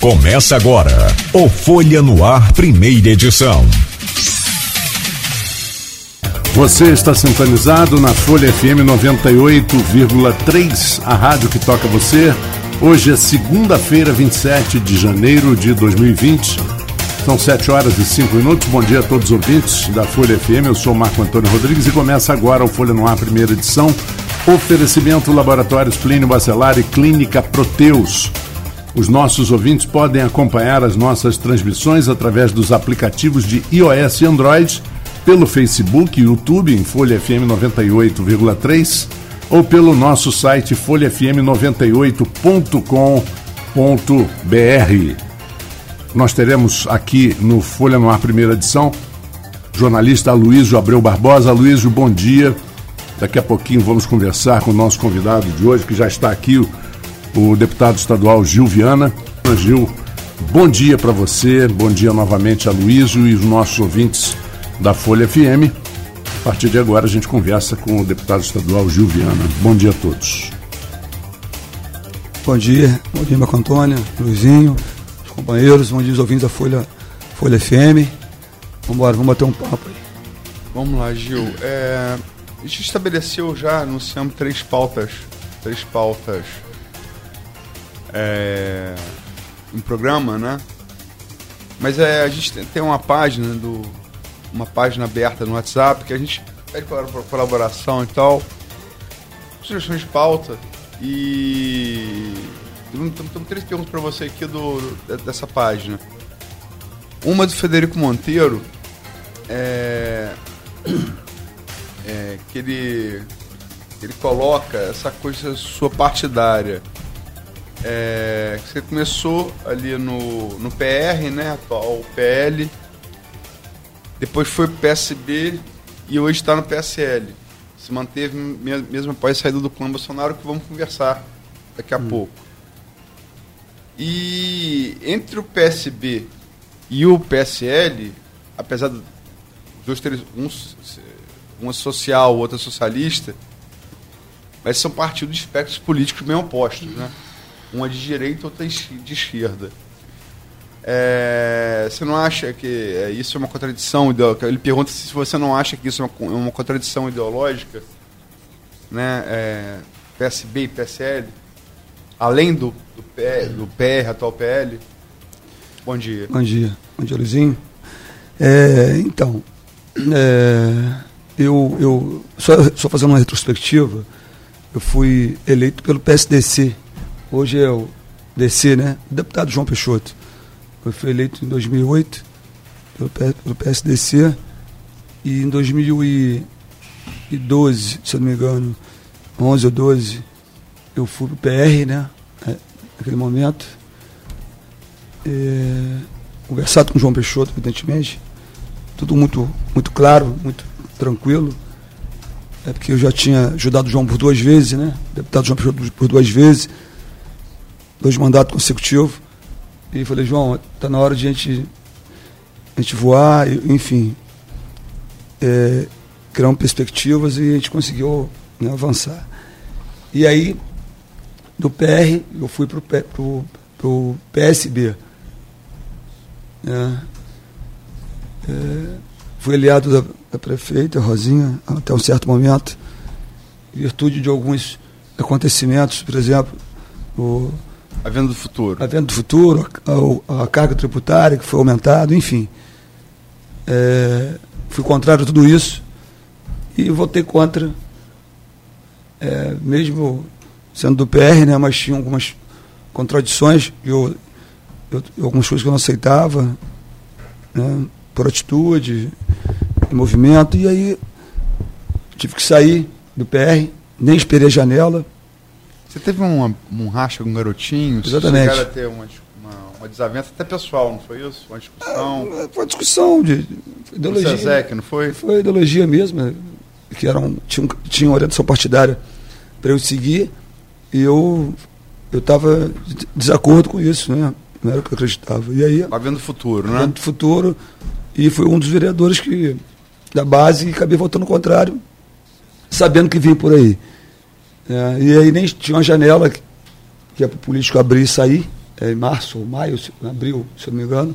Começa agora o Folha no Ar, primeira edição. Você está sintonizado na Folha FM 98,3, a rádio que toca você. Hoje é segunda-feira, 27 de janeiro de 2020. São 7 horas e 5 minutos. Bom dia a todos os ouvintes da Folha FM. Eu sou Marco Antônio Rodrigues e começa agora o Folha no Ar, primeira edição. Oferecimento Laboratórios Plínio Bacelar e Clínica Proteus. Os nossos ouvintes podem acompanhar as nossas transmissões através dos aplicativos de iOS e Android, pelo Facebook e YouTube em Folha FM 98,3 ou pelo nosso site folhafm98.com.br. Nós teremos aqui no Folha no Ar primeira edição jornalista Aloysio Abreu Barbosa. Aloysio, bom dia. Daqui a pouquinho vamos conversar com o nosso convidado de hoje, que já está aqui, o deputado estadual Gil Viana. Gil, bom dia para você, bom dia novamente a Luísio e os nossos ouvintes da Folha FM. A partir de agora a gente conversa com o deputado estadual Gil Viana. Bom dia a todos. Bom dia, bom dia Marco Antônio, Luizinho, os companheiros, bom dia os ouvintes da Folha, Folha FM. Vamos embora, vamos bater um papo aí. Vamos lá, Gil. É, a gente estabeleceu já, anunciamos três pautas, três pautas é, um programa, né? Mas é, a gente tem uma página do uma página aberta no WhatsApp que a gente pede colaboração e tal, sugestões de pauta e temos três perguntas para você aqui do, dessa página. Uma do Federico Monteiro é, é que ele ele coloca essa coisa sua partidária é, você começou ali no, no PR, né? Atual PL. Depois foi pro PSB e hoje está no PSL. Se manteve mesmo após a saída do clã Bolsonaro, que vamos conversar daqui a hum. pouco. E entre o PSB e o PSL, apesar de dois, três, um, uma social, outra socialista, mas são partidos de espectros políticos bem opostos, né? Uma de direita, outra de esquerda. É, você não acha que é, isso é uma contradição ideológica? Ele pergunta se você não acha que isso é uma, é contradição ideológica, né? É, PSB e PSL, além do, do, PR, do PR, atual PL. Bom dia. Bom dia. Bom dia, Luizinho. É, então, é, eu, eu só, só fazendo uma retrospectiva, eu fui eleito pelo PSDC Hoje é o DC, né? O deputado João Peixoto. Foi eleito em 2008 pelo PSDC e em 2012, se eu não me engano, 11 ou 12, eu fui pro PR, né? É, naquele momento. É, conversado com o João Peixoto, evidentemente. Tudo muito, muito claro, muito tranquilo. É porque eu já tinha ajudado o João por duas vezes, né? deputado João Peixoto por duas vezes dois mandatos consecutivos. E falei, João, está na hora de a gente, a gente voar, enfim, é, criar perspectivas e a gente conseguiu né, avançar. E aí, do PR, eu fui para o pro PSB. É, é, fui aliado da, da prefeita, Rosinha, até um certo momento, em virtude de alguns acontecimentos, por exemplo, o a venda do futuro. A venda do futuro, a, a carga tributária que foi aumentada, enfim. É, fui contrário a tudo isso e votei contra, é, mesmo sendo do PR, né, mas tinha algumas contradições, eu, eu, algumas coisas que eu não aceitava, né, por atitude, movimento, e aí tive que sair do PR, nem esperei a janela, você teve uma, um racha com um garotinho? Exatamente. Chegaram a ter uma, uma, uma, desavença até pessoal, não foi isso? Uma discussão? É, foi uma discussão de ideologia. Zezek, não foi? Foi ideologia mesmo, que era um, tinha, um, tinha uma orientação partidária para eu seguir e eu eu estava de desacordo com isso, né? Não era o que eu acreditava. E aí, vendo o futuro, né? Vendo o futuro e foi um dos vereadores que da base e acabei votando o contrário, sabendo que vinha por aí. É, e aí nem tinha uma janela que, que é para o político abrir e sair. é, em março ou maio, se- abril, se eu não me engano,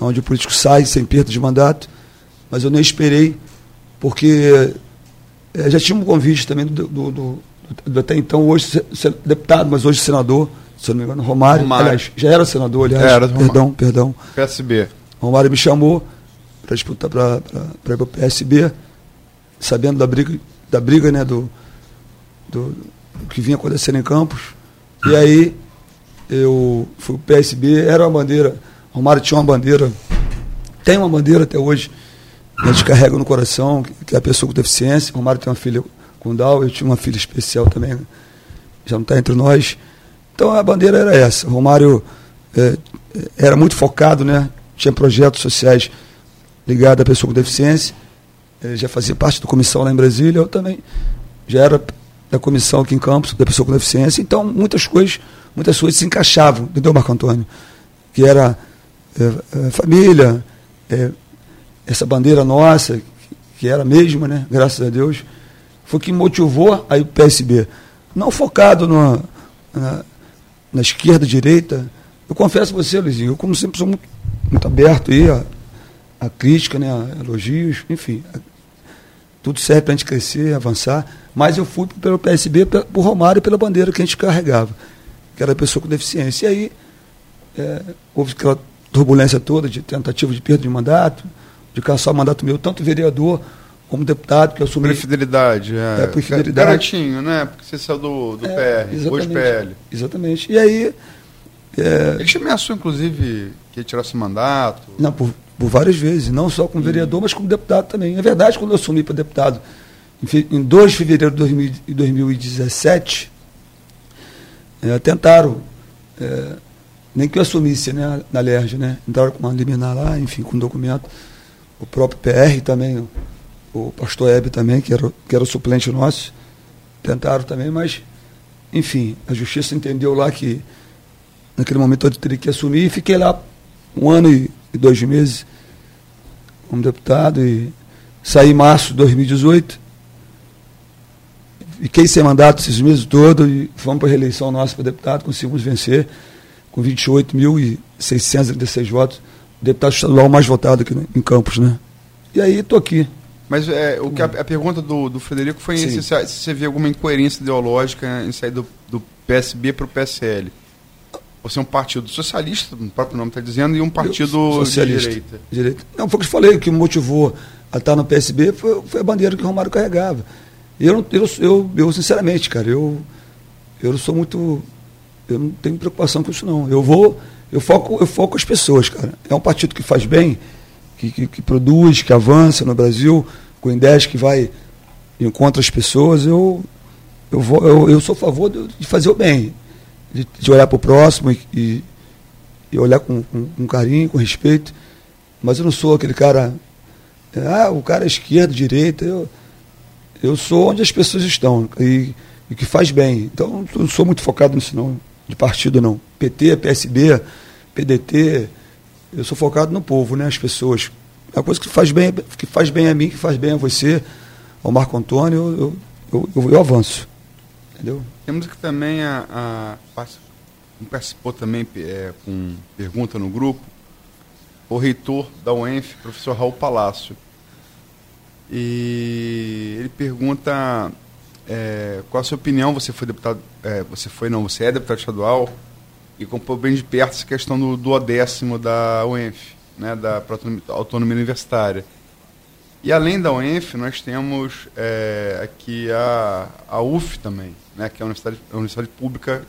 onde o político sai sem perda de mandato, mas eu nem esperei, porque eh, já tinha um convite também do, do- do- do até então, hoje deputado, mas hoje senador, se eu não me engano, Romário, Romário. aliás, já era senador, aliás, Era, Romário. perdão, perdão. PSB. Romário me chamou para disputar para ir para o PSB, sabendo da briga, da briga né, do, do, que vinha acontecendo em Campos. E aí eu fui para o PSB, era uma bandeira, Romário tinha uma bandeira, tem uma bandeira até hoje, a gente carrega no coração, que, é a pessoa com deficiência. Romário tem uma filha com Down, eu tinha uma filha especial também, já não está entre nós. Então a bandeira era essa. Romário eh, era muito focado, né? Tinha projetos sociais ligados à pessoa com deficiência. Ele já fazia parte da comissão lá em Brasília, eu também já era da comissão aqui em Campos, da pessoa com deficiência. Então, muitas coisas, muitas coisas se encaixavam, entendeu, Marco Antônio? Que era eh, eh, família, eh, essa bandeira nossa, que era a mesma, né? Graças a Deus, foi que motivou aí o PSB. Não focado no, na, na esquerda, direita. Eu confesso a você, Luizinho, eu como sempre sou muito, muito aberto aí a, a crítica, né, a elogios, enfim. a- tudo serve para a gente crescer, avançar. Mas eu fui pelo PSB, por Romário e pela bandeira que a gente carregava, que era a pessoa com deficiência. E aí é, houve aquela turbulência toda de tentativa de perda de mandato, de caçar o mandato meu, tanto vereador como deputado, que eu assumi. Por fidelidade, é. É, por fidelidade. Garotinho, né? Porque você saiu do, do É, PR, hoje PL. Exatamente. E aí. é, Ele te ameaçou, inclusive, que ia tirar seu mandato. Não, por, por várias vezes, não só como vereador, mas como deputado também. É verdade, quando eu assumi para deputado, em, fe- em 2 de fevereiro de 2000 de 2017, eh, tentaram, eh, nem que eu assumisse né, na LERJ, né? Entraram com uma liminar lá, enfim, com um documento. O próprio PR também, o, pastor Hebe também, que era, que era o suplente nosso, tentaram também, mas, enfim, a justiça entendeu lá que naquele momento eu teria que assumir e fiquei lá um ano e, dois meses como deputado e saí em março de 2018. Fiquei sem mandato esses meses todos e fomos para a reeleição nossa para deputado, conseguimos vencer com 28.636 votos. Deputado estadual mais votado aqui em Campos, né? E aí estou aqui. Mas é, o que a, a pergunta do, do Frederico foi se, se você vê alguma incoerência ideológica em sair do, do PSB para o PSL. Você é um partido socialista, o próprio nome está dizendo, e um partido Eu- de socialista. direita. Direita. Não, foi o que eu te falei, o que me motivou a estar no PSB foi, foi a bandeira que o Romário carregava. Eu, eu, eu, eu, sinceramente, cara, eu, eu não sou muito. Eu não tenho preocupação com isso, não. Eu vou. Eu foco, eu foco as pessoas, cara. É um partido que faz bem, que, que, que produz, que avança no Brasil, com ideias que vai encontra as pessoas. Eu, eu, vou, eu, eu sou a favor de fazer o bem, de, de olhar para o próximo e, e, e olhar com, com, com carinho, com respeito. Mas eu não sou aquele cara. é, Ah, o cara é esquerda, direita. Eu, eu sou onde as pessoas estão e, e que faz bem. Então eu não sou muito focado nisso, não, de partido, não. PT, PSB, PDT. Eu sou focado no povo, né? As pessoas. A coisa que faz bem, que faz bem a mim, que faz bem a você, ao Marco Antônio, eu, eu, eu, eu avanço. Entendeu? Temos aqui também a. a partic- participou também é, com pergunta no grupo o reitor da UENF, professor Raul Palácio. E ele pergunta é, qual a sua opinião, você foi deputado, é, você foi não, você é deputado estadual e acompanhou bem de perto essa questão do, do décimo da UENF, né, da autonomia universitária. E além da UENF, nós temos é, aqui a, a UF também, né, que é a universidade, a universidade pública,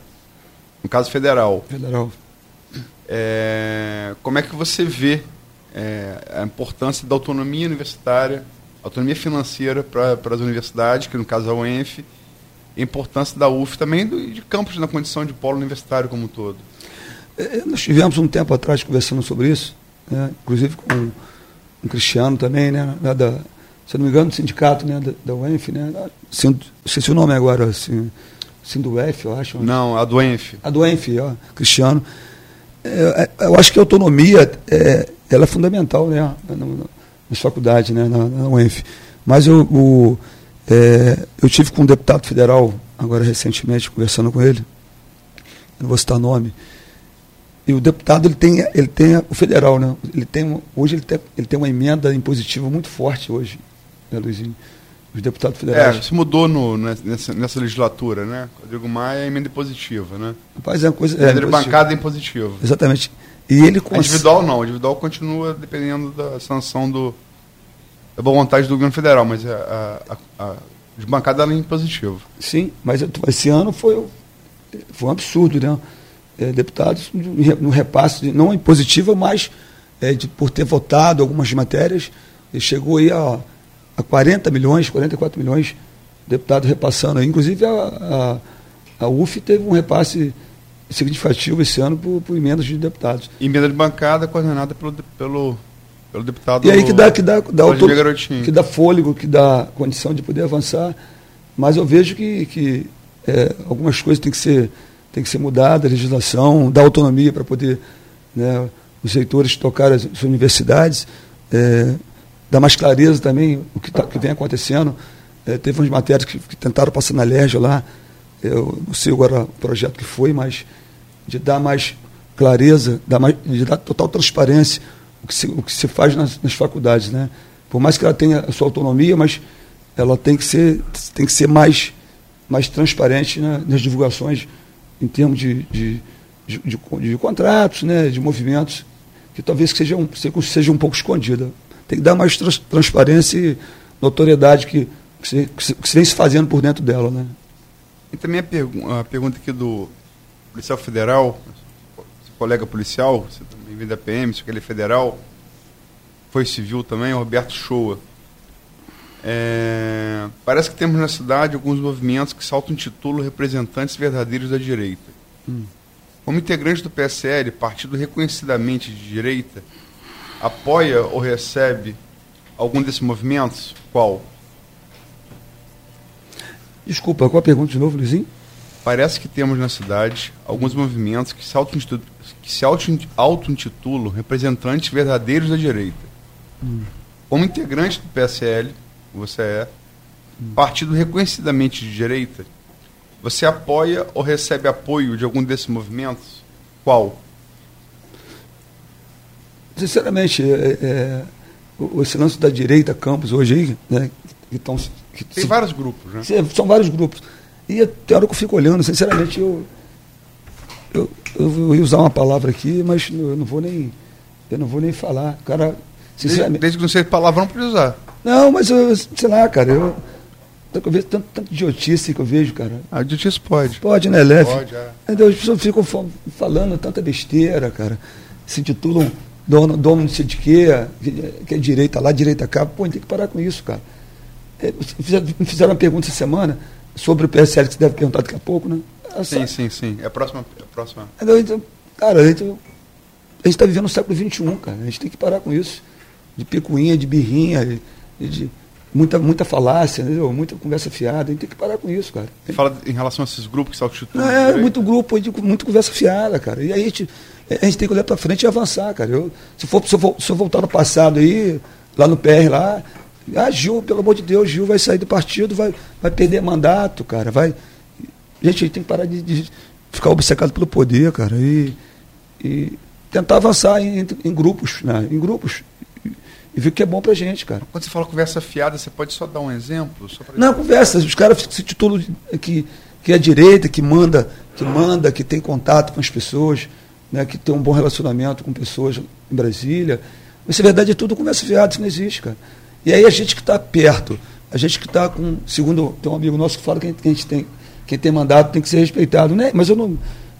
no caso federal. Federal. É, como é que você vê é, a importância da autonomia universitária, autonomia financeira para as universidades, que no caso é a UENF, a importância da UF também do, de campos na condição de polo universitário como um todo? É, nós tivemos um tempo atrás conversando sobre isso, né, inclusive com um Cristiano também, né, da, se não me engano, do sindicato né, da, da UENF, né, Sind- esqueci o nome agora, assim, Sinduef, eu acho. Não, a do UENF. A do ENF, ó, Cristiano. É, é, eu acho que a autonomia é, ela é fundamental né, na- nas faculdades, né, na, na UENF. Mas eu, o, é, eu tive com um deputado federal, agora recentemente, conversando com ele, não vou citar nome, e o deputado ele tem, ele tem o federal, né? Ele tem, hoje ele tem, ele tem uma emenda impositiva muito forte hoje, né, Luizinho? Os deputados federais. É, se mudou no, nessa, nessa legislatura, né? Rodrigo Maia é emenda impositiva, né? Rapaz, é uma coisa. É, é de bancada impositiva. Exatamente. E ele cons... Individual não, individual continua dependendo da sanção do. da boa vontade do governo federal, mas a, a, a de bancada é impositiva. Sim, mas esse ano foi, foi um absurdo, né? É, deputados no repasse, não impositiva, mas é, de, por ter votado algumas matérias, chegou aí a, a 40 milhões, 44 milhões, deputados repassando aí. Inclusive a, a, a UF teve um repasse significativo esse ano por, por emendas de deputados. Emenda de bancada coordenada pelo, pelo, pelo deputado. E aí que dá, que dá, dá autor, que dá fôlego, que dá condição de poder avançar. Mas eu vejo que, que é, algumas coisas têm que ser tem que ser mudada a legislação, dar autonomia para poder né, os reitores tocar as, as universidades, é, dar mais clareza também o que, tá, que vem acontecendo. É, teve umas matérias que, que, tentaram passar na LERJ lá, eu não sei agora o projeto que foi, mas de dar mais clareza, dar mais, de dar total transparência o que se, o que se faz nas, nas faculdades. Né? Por mais que ela tenha a sua autonomia, mas ela tem que ser, tem que ser mais, mais transparente né, nas divulgações em termos de, de, de, de, de contratos, né, de movimentos, que talvez seja um, seja um pouco escondida. Tem que dar mais trans, transparência e notoriedade que, que, se, que, se, que se vem se fazendo por dentro dela. Né? E também a, pergu a pergunta aqui do policial federal, colega policial, você também vem da PM, se ele é federal, foi civil também, Roberto Shoa. É, parece que temos na cidade alguns movimentos que saltam título representantes verdadeiros da direita. Hum. Como integrante do PSL, partido reconhecidamente de direita, apoia ou recebe algum desses movimentos? Qual? Desculpa, qual a pergunta de novo, Luizinho? Parece que temos na cidade alguns movimentos que se auto-intitulam representantes verdadeiros da direita. Hum. Como integrante do PSL, você é, partido reconhecidamente de direita, você apoia ou recebe apoio de algum desses movimentos? Qual? Sinceramente, é, é, o, esse lance da direita, campos, hoje aí, né, que estão. Tem se, vários grupos, né? São vários grupos. E tem hora que eu fico olhando, sinceramente, eu, eu, eu ia usar uma palavra aqui, mas eu não vou nem. Eu não vou nem falar. Cara, sinceramente. Desde, desde que não seja palavrão, não precisa usar. Não, mas eu, sei lá, cara, eu. Eu vejo tanto, tanto idiotice que eu vejo, cara. Ah, idiotice pode. Pode, né, Leve? Pode, é. Então, as pessoas ficam falando tanta besteira, cara. Se titulam dono, dono não sei de quê, que é direita lá, direita cá. Pô, tem que parar com isso, cara. É, me fizeram uma pergunta essa semana sobre o PSL, que você deve perguntar daqui a pouco, né? Sim, sim, sim. É a próxima. É a próxima. Então, cara, a gente está vivendo no século XXI, cara. A gente tem que parar com isso. De picuinha, de birrinha de muita, muita falácia, entendeu? muita conversa fiada. A gente tem que parar com isso, cara. Você fala em relação a esses grupos que se Não, é, muito grupo, muita conversa fiada, cara. E aí a gente, a gente tem que olhar para frente e avançar, cara. Eu, se, for, se, eu, se eu voltar no passado aí, lá no PR, lá, ah, Gil, pelo amor de Deus, Gil vai sair do partido, vai, vai perder mandato, cara. Vai. Gente, a gente tem que parar de, de ficar obcecado pelo poder, cara. E, e tentar avançar em, em grupos, né? em grupos e ver o que é bom pra gente, cara. Quando você fala conversa fiada, você pode só dar um exemplo? Não, conversa. Os caras se titulam que, que é direita, que manda, que manda, que tem contato com as pessoas, né, que tem um bom relacionamento com pessoas em Brasília. Mas, na verdade, é tudo conversa fiada, isso não existe, cara. E aí a gente que está perto, a gente que está com. Segundo, tem um amigo nosso que fala que a gente tem, quem tem mandato tem que ser respeitado. Né? Mas eu não.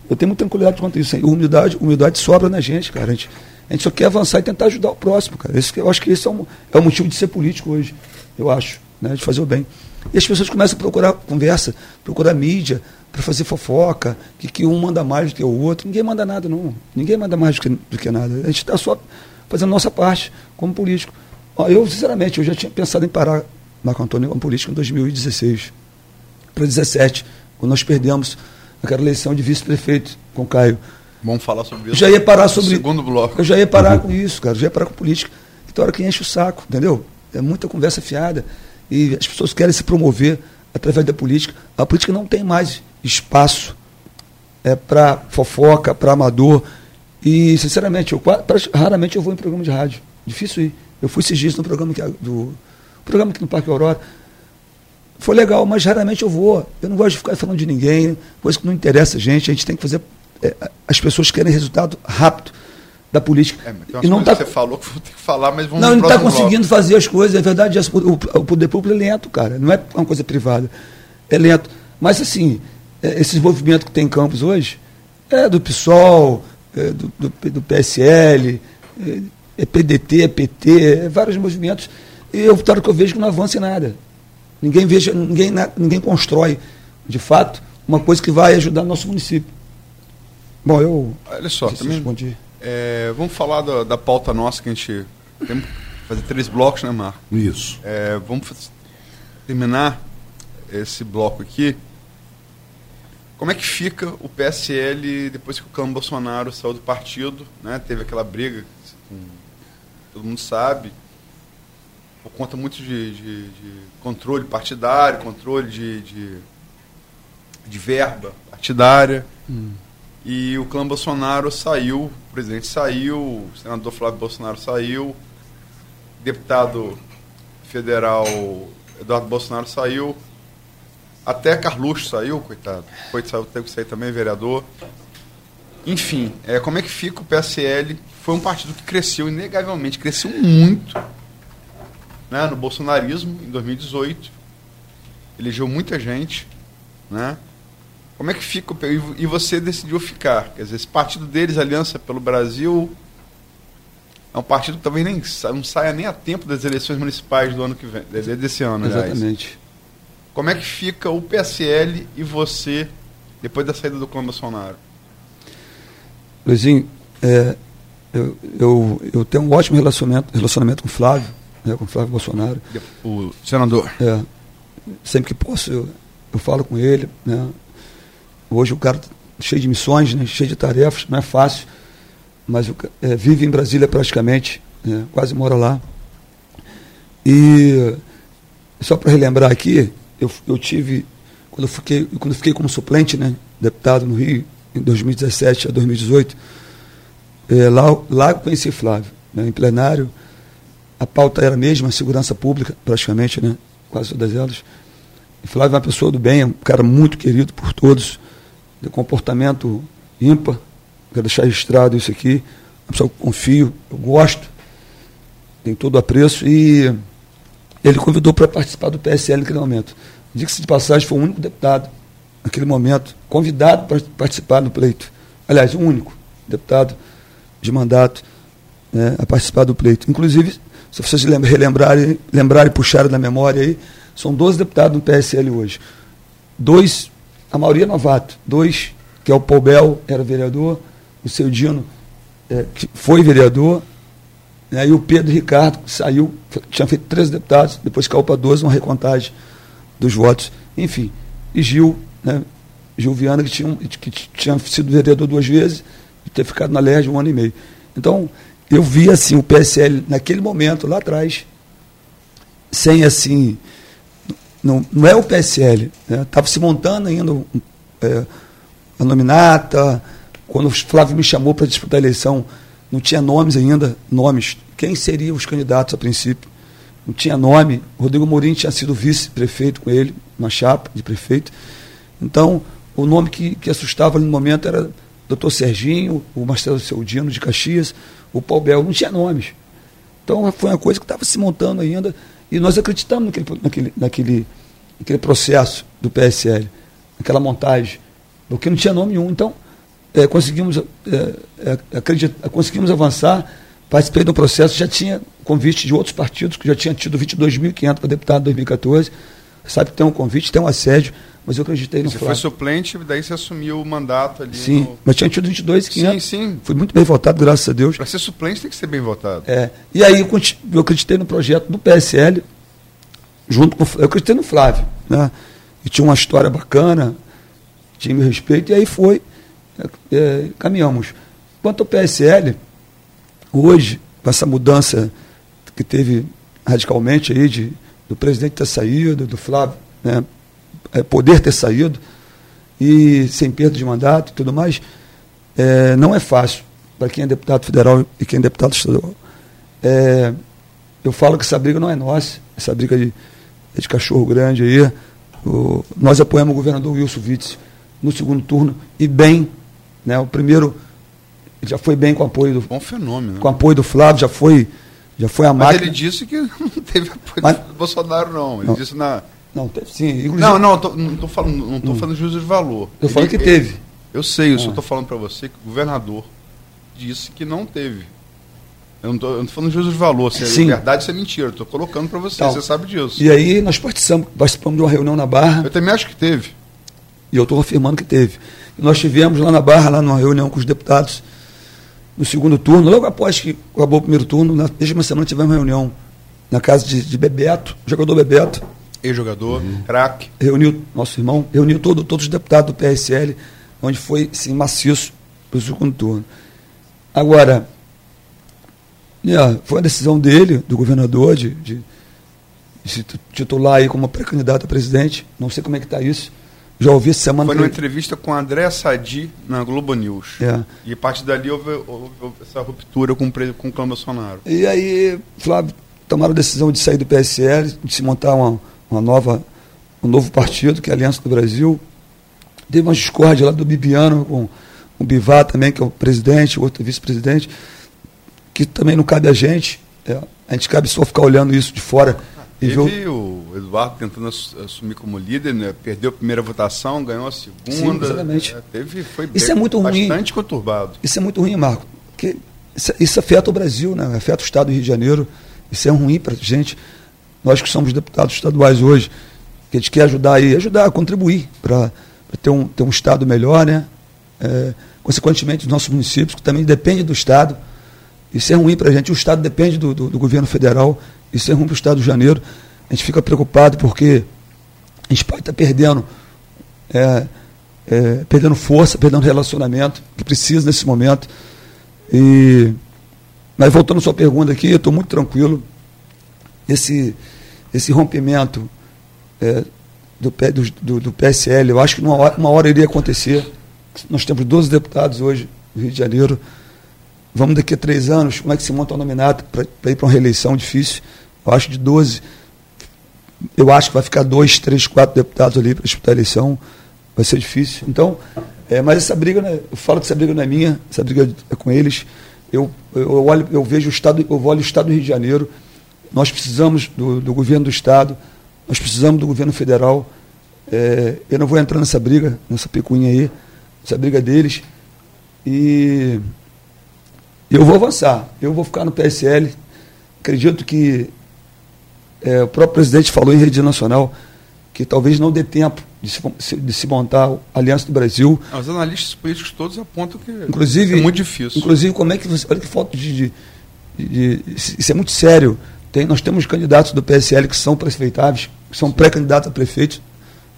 Eu tenho muita tranquilidade quanto isso. Humildade, humildade sobra na gente, cara. A gente, a gente só quer avançar e tentar ajudar o próximo, cara. Esse, eu acho que esse é, um, é o motivo de ser político hoje, eu acho, né? de fazer o bem. E as pessoas começam a procurar conversa, procurar mídia, para fazer fofoca, que, que um manda mais do que o outro. Ninguém manda nada, não. Ninguém manda mais do que, do que nada. A gente está só fazendo a nossa parte como político. Eu, sinceramente, eu já tinha pensado em parar Marco Antônio como político em 2016 para 2017, quando nós perdemos aquela eleição de vice-prefeito com Caio. Vamos falar sobre isso. Já ia parar sobre. Segundo bloco. Eu já ia parar uhum. com isso, cara. Eu já ia parar com política. Que hora que enche o saco, entendeu? É muita conversa fiada. E as pessoas querem se promover através da política. A política não tem mais espaço é, para fofoca, para amador. E, sinceramente, eu raramente eu vou em programa de rádio. Difícil ir. Eu fui esses dias no programa, que, do, programa aqui no Parque Aurora. Foi legal, mas raramente eu vou. Eu não gosto de ficar falando de ninguém, coisa que não interessa a gente. A gente tem que fazer. É, as pessoas querem resultado rápido da política. É, e não tá, você falou que vou ter que falar, mas vamos Não, não está conseguindo bloco. fazer as coisas. É verdade, o, poder público é lento, cara. Não é uma coisa privada. É lento. Mas, assim, é, esses movimentos que tem em campos hoje, é do PSOL, é do, do, do, PSL, é, é PDT, é PT, é vários movimentos. E eu, claro que eu vejo que não avança em nada. Ninguém, veja, ninguém, ninguém constrói, de fato, uma coisa que vai ajudar o nosso município. Bom, eu. Olha só, também. Respondi. É, vamos falar da, da, pauta nossa que a gente. Tem que fazer três blocos, né, Marco? Isso. É, vamos terminar esse bloco aqui. Como é que fica o PSL depois que o Clã Bolsonaro saiu do partido? Né? Teve aquela briga, com, todo mundo sabe, por conta muito de, de, de controle partidário, controle de, de, de verba partidária. Hum. E o clã Bolsonaro saiu, o presidente saiu, o senador Flávio Bolsonaro saiu, deputado federal Eduardo Bolsonaro saiu, até Carluxo saiu, coitado. Foi, saiu, teve que sair também, vereador. Enfim, é, como é que fica o PSL? Foi um partido que cresceu, inegavelmente, cresceu muito né, no bolsonarismo em 2018. Elegeu muita gente. Né? Como é que fica? E você decidiu ficar. Quer dizer, esse partido deles, Aliança pelo Brasil, é um partido que talvez nem não saia nem a tempo das eleições municipais do ano que vem, desse ano, aliás. Exatamente. Como é que fica o PSL e você depois da saída do clã Bolsonaro? Luizinho, é, eu, eu, eu, tenho um ótimo relacionamento, relacionamento com o Flávio, né, com o Flávio Bolsonaro. O senador. É, sempre que posso, eu, eu falo com ele. Né, Hoje o cara cheio de missões, né, cheio de tarefas, não é fácil, mas é, vive em Brasília praticamente, né, quase mora lá. E só para relembrar aqui, eu, eu tive, quando eu, fiquei, quando eu fiquei como suplente, né, deputado no Rio, em 2017 a 2018, é, lá, lá eu conheci Flávio, né, em plenário, a pauta era a mesma, segurança pública, praticamente, né, quase todas elas. E Flávio é uma pessoa do bem, é um cara muito querido por todos, de comportamento ímpar. Quero deixar registrado isso aqui. Uma pessoa que confio, eu gosto, tem todo apreço. E ele convidou para participar do PSL naquele momento. Diga-se de passagem, foi o único deputado, naquele momento, convidado para participar do pleito. Aliás, o único deputado de mandato né, a participar do pleito. Inclusive, se vocês relembrarem, lembrarem e puxarem da memória aí, são 12 deputados no PSL hoje. Dois a maioria é novato. Dois, que é o Paul era vereador, o seu Dino, é, que foi vereador, né, e o Pedro Ricardo, que saiu, tinha feito 13 deputados, depois caiu para 12, uma recontagem dos votos. Enfim, e Gil, né, Gil Viana, que tinha, que tinha sido vereador duas vezes, e ter ficado na LERJ um ano e meio. Então, eu vi assim o PSL naquele momento, lá atrás, sem assim não, não é o PSL. Estava né? se montando ainda é, a nominata. Quando o Flávio me chamou para disputar a eleição, não tinha nomes ainda, nomes. Quem seriam os candidatos a princípio? Não tinha nome. Rodrigo Mourinho tinha sido vice-prefeito com ele, uma chapa de prefeito. Então, o nome que, que assustava no momento era doutor Serginho, o Marcelo Seudino de Caxias, o Paul Bel, não tinha nomes. Então foi uma coisa que estava se montando ainda. E nós acreditamos naquele, naquele, naquele, naquele processo do PSL, naquela montagem, porque não tinha nome nenhum. Então, é, conseguimos, é, é, conseguimos avançar, participei do processo, já tinha convite de outros partidos, que já tinha tido 22.500 para deputado em 2014. Sabe que tem um convite, tem um assédio, mas eu acreditei no Você foi suplente, daí você assumiu o mandato ali. Sim, no... mas tinha tido 22.500. Sim, sim. Fui muito bem votado, graças a Deus. Para ser suplente tem que ser bem votado. É. E aí eu, eu acreditei no projeto do PSL, junto com. Eu acreditei no Flávio, né? E tinha uma história bacana, tinha meu respeito, e aí foi, é, caminhamos. Quanto ao PSL, hoje, com essa mudança que teve radicalmente aí de, do presidente ter saído, do Flávio né, é, poder ter saído, e sem perda de mandato e tudo mais, é, não é fácil. para quem é deputado federal e quem é deputado estadual. É, eu falo que essa briga não é nossa, essa briga de, é de cachorro grande aí. O, nós apoiamos o governador Wilson Witts no segundo turno e bem. Né, o primeiro já foi bem com o apoio do. Bom fenômeno. Né? Com o apoio do Flávio, já foi, já foi a Mas máquina. ele disse que não teve apoio Mas- do Bolsonaro, não. Ele Não. disse na. Não, teve sim. Inclusive, Não, não, tô- não estou falando, não tô falando de juízo de valor. eu falo que teve. Eu sei, eu só Ah. estou falando para você que o governador disse que não teve. Eu não estou falando de juízo de valor, se é Sim. verdade, se é mentira. Estou colocando para você, Então, você sabe disso. E aí nós participamos, participamos de uma reunião na Barra. Eu também acho que teve. E eu estou afirmando que teve. E nós tivemos lá na Barra, lá numa reunião com os deputados, no segundo turno, logo após que acabou o primeiro turno, na mesma semana tivemos uma reunião na casa de, de Bebeto, jogador Bebeto, Ex-jogador, craque. reuniu, nosso irmão, reuniu todo, todos os deputados do PSL, onde foi sim, maciço para o segundo turno. Agora, né, foi a decisão dele, do governador, de, de- se titular aí como pré-candidato a presidente. Não sei como é que está isso. Já ouvi essa semana. Foi numa ele- entrevista com André Sadi na Globo News. É. E a partir dali houve, houve- houve essa ruptura com, com o clã Bolsonaro. E aí, Flávio, tomaram a decisão de sair do PSL, de se montar uma, uma nova, um novo partido, que é a Aliança do Brasil. Teve uma discórdia lá do Bibiano com o Bivar também, que é o presidente, o outro vice-presidente, que também não cabe a gente. É, a gente cabe só ficar olhando isso de fora e Teve o Eduardo tentando ass- assumir como líder, né? perdeu a primeira votação, ganhou a segunda. Sim, exatamente. É, teve, foi Isso é muito ruim. bastante conturbado. Isso é muito ruim, Marco, porque isso, isso afeta o Brasil, né? afeta o Estado do Rio de Janeiro. Isso é ruim para a gente. Nós que somos deputados estaduais hoje, que a gente quer ajudar aí, ajudar, contribuir para ter um, ter um Estado melhor, né? É, consequentemente, os nossos municípios, que também dependem do Estado. Isso é ruim para a gente. O Estado depende do, do, do governo federal. Isso é ruim para o Estado do Janeiro. A gente fica preocupado porque a gente pode estar perdendo é, é, perdendo força, perdendo relacionamento, que precisa nesse momento. E, mas voltando à sua pergunta aqui, eu estou muito tranquilo. Esse, esse rompimento é, do, do, do, PSL, eu acho que uma hora, uma hora iria acontecer. Nós temos 12 deputados hoje no Rio de Janeiro. Vamos daqui a três anos, como é que se monta um nominato para ir para uma reeleição difícil? Eu acho de 12 eu acho que vai ficar dois, três, quatro deputados ali para disputar a eleição. Vai ser difícil. Então, é, mas essa briga, né, eu falo que essa briga não é minha, essa briga é com eles. Eu, eu, olho, eu vejo o Estado, eu olho o Estado do Rio de Janeiro. Nós precisamos do, do governo do Estado, nós precisamos do governo federal. É, eu não vou entrar nessa briga, nessa picuinha aí, essa briga deles. E eu vou avançar. Eu vou ficar no PSL. Acredito que é, o próprio presidente falou em rede nacional que talvez não dê tempo de se, de se montar a Aliança do Brasil. Ah, Os analistas políticos todos apontam que Inclusive, é muito difícil. Inclusive, como é que você. Olha que falta de. de, de- isso é muito sério. Tem, nós temos candidatos do PSL que são prefeitáveis, que são pré-candidatos a prefeitos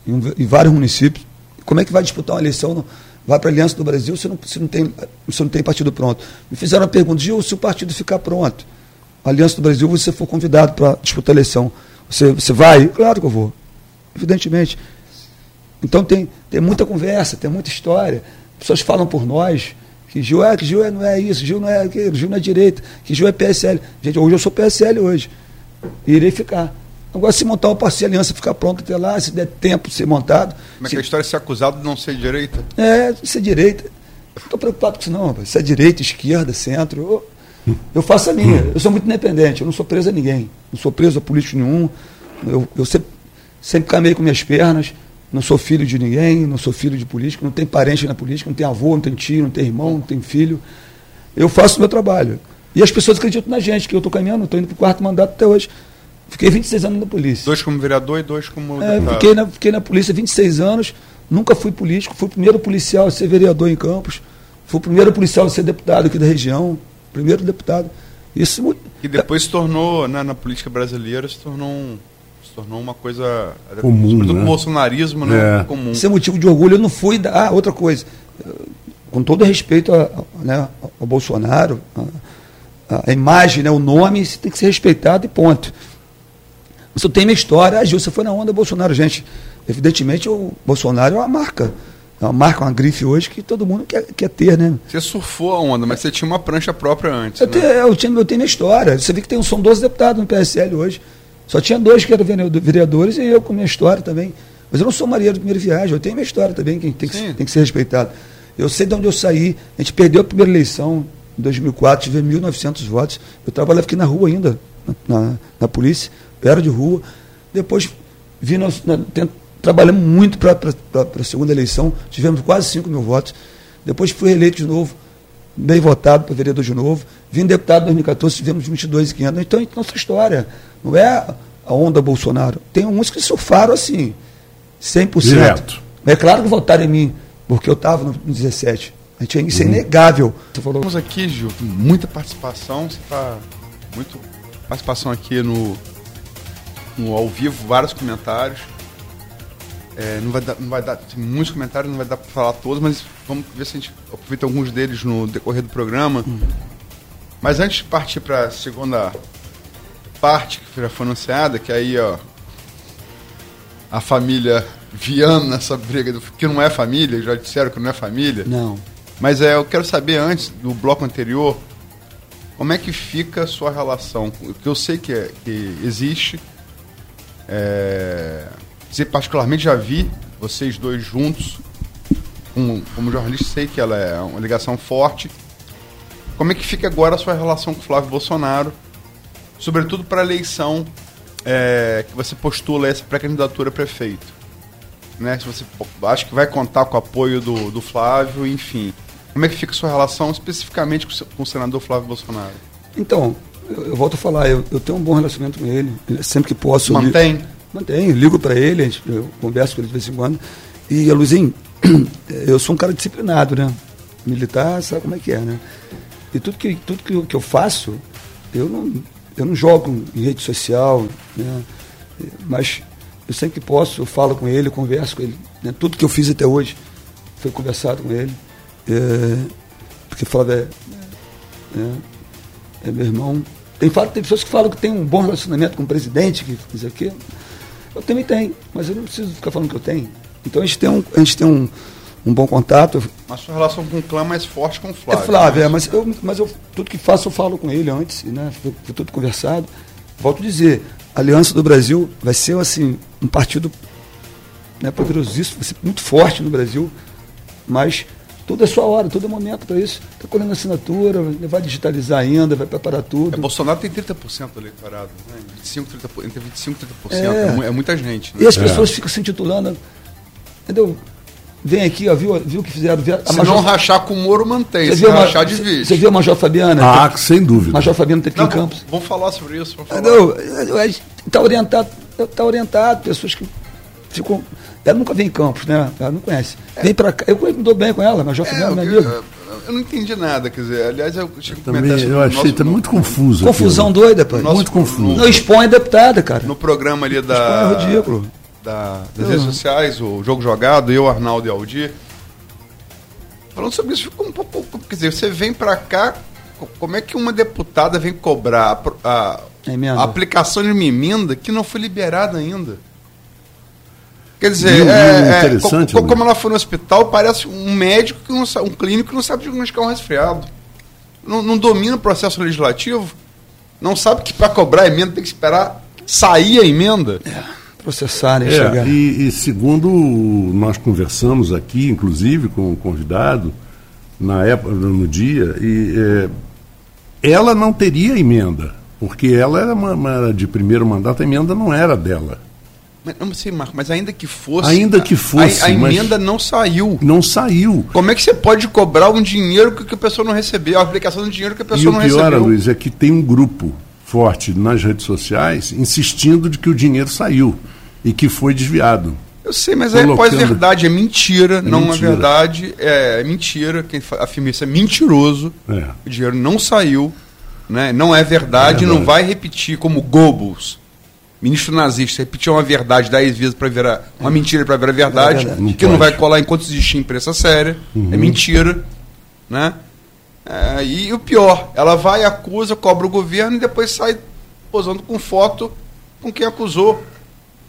em, em vários municípios. Como é que vai disputar uma eleição? Não- Vai para a Aliança do Brasil se não, se, não tem, se não tem partido pronto. Me fizeram uma pergunta, Gil, se o partido ficar pronto, a Aliança do Brasil, você for convidado para disputar a eleição, você, você vai? Claro que eu vou. Evidentemente. Então tem, tem muita conversa, tem muita história. Pessoas falam por nós que Gil, é, que Gil é, não é isso, Gil não é aquilo, Gil não é direita, que Gil é PSL. Gente, hoje eu sou PSL hoje. E irei ficar. Agora, se montar uma parceria aliança ficar pronta até lá, se der tempo de ser montado. Como é se- que é a história de ser acusado de não ser direita? é, se é direita. Não estou preocupado com isso, não. rapaz. Se é direita, esquerda, centro. Eu, eu faço a minha. Eu sou muito independente. Eu não sou preso a ninguém. Não sou preso a político nenhum. Eu, eu sempre, sempre caminhei com minhas pernas. Não sou filho de ninguém. Não sou filho de político. Não tenho parente na política. Não tenho avô, não tenho tio, não tenho irmão, não tenho filho. Eu faço o meu trabalho. E as pessoas acreditam na gente, que eu estou caminhando. Estou indo para o quarto mandato até hoje. Fiquei 26 anos na polícia. Dois como vereador e dois como É, deputado. fiquei, na, fiquei na polícia 26 anos, nunca fui político, fui o primeiro policial a ser vereador em Campos, fui o primeiro policial a ser deputado aqui da região, primeiro deputado. Isso Que depois se tornou, né, na política brasileira, se tornou, um- tornou uma coisa. Comum, né? com o bolsonarismo, né? É. Comum. isso é motivo de orgulho. Eu não fui. Da, ah, outra coisa. eh, Com todo respeito a- a- né, ao Bolsonaro, a, a imagem, né, o nome, isso tem que ser respeitado e ponto. Isso tem minha história. A Gil, você foi na onda Bolsonaro, gente. Evidentemente, o Bolsonaro é uma marca. é uma marca, uma grife hoje que todo mundo quer, quer ter, né? Você surfou a onda, mas você tinha uma prancha própria antes. Eu, né? tenho, eu, tenho, eu tenho minha história. Você vê que tem, são 12 deputados no PSL hoje. Só tinha dois que eram vereadores e eu com minha história também. Mas eu não sou marinheiro de primeira viagem, eu tenho minha história também, que tem, que tem que ser respeitado. Eu sei de onde eu saí. A gente perdeu a primeira eleição em 2004, tive 1.900 votos. Eu trabalhava aqui na rua ainda, na, na, na polícia, eu era de rua. Depois vi, na, tent, trabalhamos muito para a segunda eleição, tivemos quase 5 mil votos. Depois fui reeleito de novo, bem votado para vereador de novo. Vim deputado em 2014, tivemos 22.500. Então, é nossa história. Não é a onda Bolsonaro. Tem uns que surfaram assim, 100%. Direto. É claro que votaram em mim, porque eu estava no 17. A gente, isso é uhum. inegável. Você falou. Estamos aqui, Gil, muita participação. Você está muito participação aqui no, no ao vivo, vários comentários. É, não vai dar, não vai dar tem muitos comentários, não vai dar para falar todos, mas vamos ver se a gente aproveita alguns deles no decorrer do programa. Uhum. Mas antes de partir para a segunda parte que já foi anunciada, que aí, ó, a família Viana nessa briga, do, que não é família, já disseram que não é família. Não. Mas é, eu quero saber antes do bloco anterior, como é que fica a sua relação? Que eu sei que, é, que existe. É, particularmente já vi vocês dois juntos. Como, como jornalista, sei que ela é uma ligação forte. Como é que fica agora a sua relação com o Flávio Bolsonaro? sobretudo para a eleição é, que você postula essa pré-candidatura a prefeito. Né? Se você acha que vai contar com o apoio do, do Flávio, enfim. Como é que fica a sua relação especificamente com, com o senador Flávio Bolsonaro? Então, eu, eu volto a falar, eu, eu, tenho um bom relacionamento com ele. Sempre que posso. Mantém? Mantenho, ligo para ele, gente, eu converso com ele de vez em quando. E, Luizinho, eu sou um cara disciplinado, né? Militar, sabe como é que é, né? E tudo que, tudo que, eu, que eu faço, eu não, eu não jogo em rede social, né? mas eu sempre que posso, eu falo com ele, converso com ele. Né? Tudo que eu fiz até hoje foi conversado com ele. É, porque Flávio é, é, é, meu irmão. Tem, tem pessoas que falam que tem um bom relacionamento com o presidente, que fez aquilo. Eu também tenho, mas eu não preciso ficar falando que eu tenho. Então a gente tem um, a gente tem um, um bom contato. Mas sua relação com o clã é mais forte com o Flávio. É Flávio, é, mas, eu, mas eu, tudo que faço eu falo com ele antes, né? Foi, foi tudo conversado. Volto a dizer, a Aliança do Brasil vai ser assim, um partido né, poderosíssimo, vai ser muito forte no Brasil, mas tudo é sua hora, todo é momento para isso. Está colhendo assinatura, vai digitalizar ainda, vai preparar tudo. É, Bolsonaro tem 30% do eleitorado, né? 25, 30, entre 25 e 30%. É, é muita gente. Né? E as pessoas ficam se intitulando. Entendeu? Vem aqui, ó, viu, viu o que fizeram? A se Major... não rachar com o Moro, mantém. Se não rachar, divide. Você viu a Major Fabiana? Ah, que... sem dúvida. Major Fabiana tem aqui não, em Campos. Vamos falar sobre isso. Está orientado, tá orientado, pessoas que ficam. Ela nunca vem em Campos, né? Ela não conhece. É. Vem para cá. Eu me dou bem com ela, Major é, Fabiana, minha amiga. Eu não entendi nada, quer dizer, aliás, eu tinha Também, Eu achei, tá muito confuso. Confusão aqui, doida, pai. Muito confuso. Não expõe a deputada, cara. No programa ali da. Expõe é ridículo. Da, das uhum. redes sociais, o Jogo Jogado, eu, Arnaldo e Aldir Falando sobre isso, ficou um pouco. Quer dizer, você vem para cá, como é que uma deputada vem cobrar a, a, a aplicação de uma emenda que não foi liberada ainda? Quer dizer, é, é, co, como ela foi no hospital, parece um médico, que não, um clínico que não sabe diagnosticar um resfriado. Não, não domina o processo legislativo, não sabe que para cobrar a emenda tem que esperar sair a emenda. É processarem, é, chegar. E, e, segundo nós conversamos aqui, inclusive com o convidado, na época, no dia, e é, ela não teria emenda, porque ela era uma, uma, de primeiro mandato, a emenda não era dela. Não sei, Marco, mas ainda que fosse. Ainda que fosse. A, a emenda não saiu. Não saiu. Como é que você pode cobrar um dinheiro que, que a pessoa não recebeu? A aplicação do dinheiro que a pessoa e não recebeu? O pior, Luiz, é que tem um grupo forte nas redes sociais insistindo de que o dinheiro saiu e que foi desviado. Eu sei, mas é pós-verdade, é mentira, é não mentira. é verdade, é, é, mentira. Quem afirma isso é mentiroso. É. O dinheiro não saiu, né? não é verdade, é verdade. não vai repetir como Goebbels, ministro nazista, repetir uma verdade dez vezes para virar uma mentira para virar verdade, é verdade. que não, não vai colar enquanto existir imprensa séria. Uhum. É mentira, né? É, e o pior, ela vai, acusa, cobra o governo e depois sai posando com foto com quem acusou.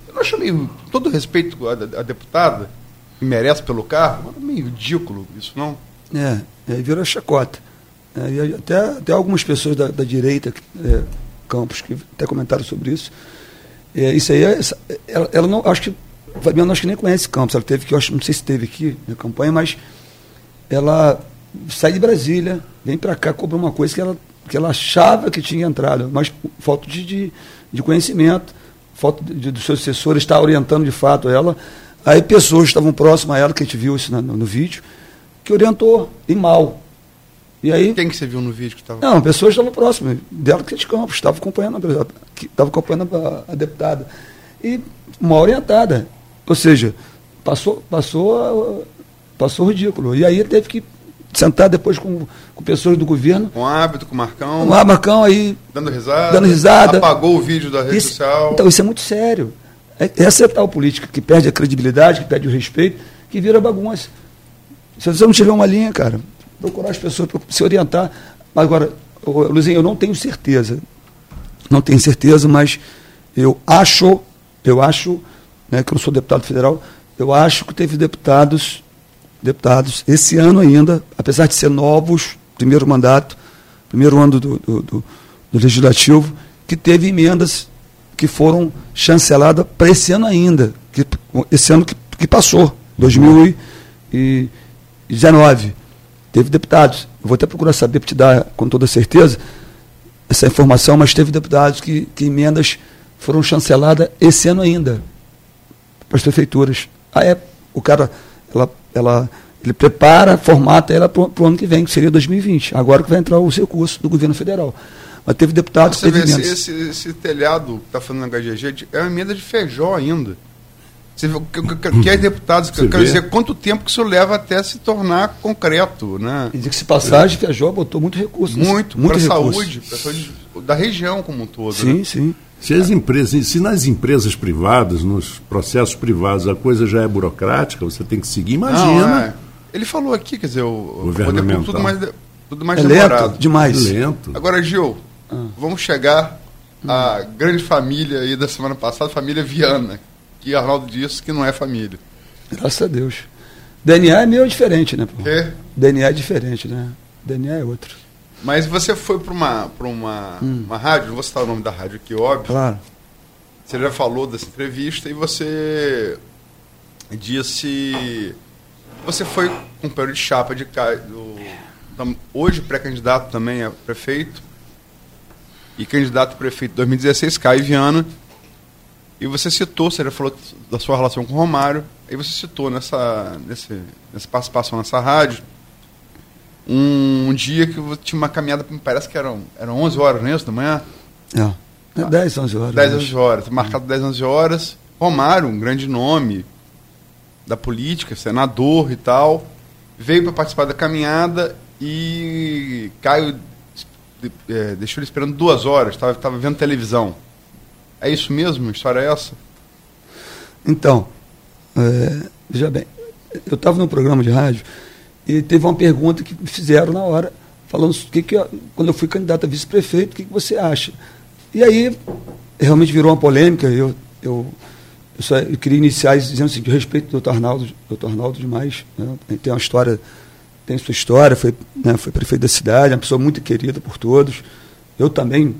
Eu acho meio, todo respeito à, à deputada, merece pelo cargo? É meio ridículo isso, não? É, aí virou chacota. É, e até, até algumas pessoas da, da direita, é, Campos, que até comentaram sobre isso. É, isso aí, é, ela, ela, não, acho que, Fabiano acho que nem conhece Campos, ela teve que, acho, não sei se teve aqui na campanha, mas ela sai de Brasília, vem para cá, cobra uma coisa que ela, que ela achava que tinha entrado, mas falta de, de, de conhecimento, falta de, seus assessores estar orientando de fato ela. Aí pessoas estavam próximas a ela, que a gente viu isso no, no vídeo, que orientou e mal. E aí, Quem que você viu no vídeo que estava? Não, pessoas estavam próximas dela que de Campos, estavam acompanhando, estava acompanhando a, a, deputada. E mal orientada. Ou seja, passou, passou, passou ridículo. E aí teve que sentar depois com, com pessoas do governo. Com hábito, com o Marcão. Com o Marcão aí. Dando risada. Dando risada. Apagou o vídeo da rede isso, social. Então, isso é muito sério. É, essa é a tal política que perde a credibilidade, que perde o respeito, que vira bagunça. Se você não tiver uma linha, cara, procurar as pessoas para se orientar. Agora, Luizinho, eu não tenho certeza. Não tenho certeza, mas eu acho, eu acho, né, que eu sou deputado federal, eu acho que teve deputados, deputados, esse ano ainda, apesar de ser novos, primeiro mandato, primeiro ano do, do, do, do legislativo, que teve emendas que foram chanceladas para esse ano ainda, que, esse ano que, que passou, 2019. Teve deputados, eu vou até procurar saber para te dar com toda certeza essa informação, mas teve deputados que, que emendas foram chanceladas esse ano ainda para as prefeituras. Aí é, o cara, ela, ela, ele prepara, formata ela para o ano que vem, que seria 2020. Agora que vai entrar os recursos do governo federal. Mas teve deputados que vê, esse, esse, esse, telhado que está falando na HGG é uma emenda de feijó ainda. Você vê, que, é deputados, quer dizer, quanto tempo que isso leva até se tornar concreto, né? E de que se passagem, é. Feijó botou muito recurso. Muito, muito para a saúde, para saúde da região como um todo. Sim, né? sim. Se as empresas, se nas empresas privadas, nos processos privados, a coisa já é burocrática, você tem que seguir, imagina. Não, é. Ele falou aqui, quer dizer, o, o tudo mais, tudo mais é demorado. Lento, demais. Lento. Agora, Gil, ah. vamos chegar à grande família aí da semana passada, família Viana que Arnaldo disse que não é família. Graças a Deus. DNA é meio diferente, né? Pô? É? DNA é diferente, né? DNA é outro. Mas você foi para uma, pra uma, hum. uma rádio, não vou citar o nome da rádio aqui, óbvio. Claro. Você já falou dessa entrevista e você disse. Você foi com período de chapa de do, hoje pré-candidato também a prefeito e candidato a prefeito 2016, Caio Viana e você citou, você já falou da sua relação com o Romário, aí você citou nessa, nesse, nessa participação nessa rádio um, um dia que tinha uma caminhada, me parece que eram, eram 11 horas, não é isso, da manhã? É, 10, 11 horas. 10, 11 horas, marcado 10, 11 horas. Romário, um grande nome da política, senador e tal, veio para participar da caminhada e Caio é, deixou ele esperando duas horas, estava vendo televisão. É isso mesmo? História é essa? Então, é, veja bem, eu estava num programa de rádio e teve uma pergunta que me fizeram na hora, falando que que, quando eu fui candidato a vice-prefeito, o que, que você acha? E aí realmente virou uma polêmica, eu, eu, eu, só, eu queria iniciar dizendo assim, eu respeito o doutor Arnaldo, doutor Arnaldo demais, né? tem uma história, tem sua história, foi, né, foi prefeito da cidade, uma pessoa muito querida por todos, eu também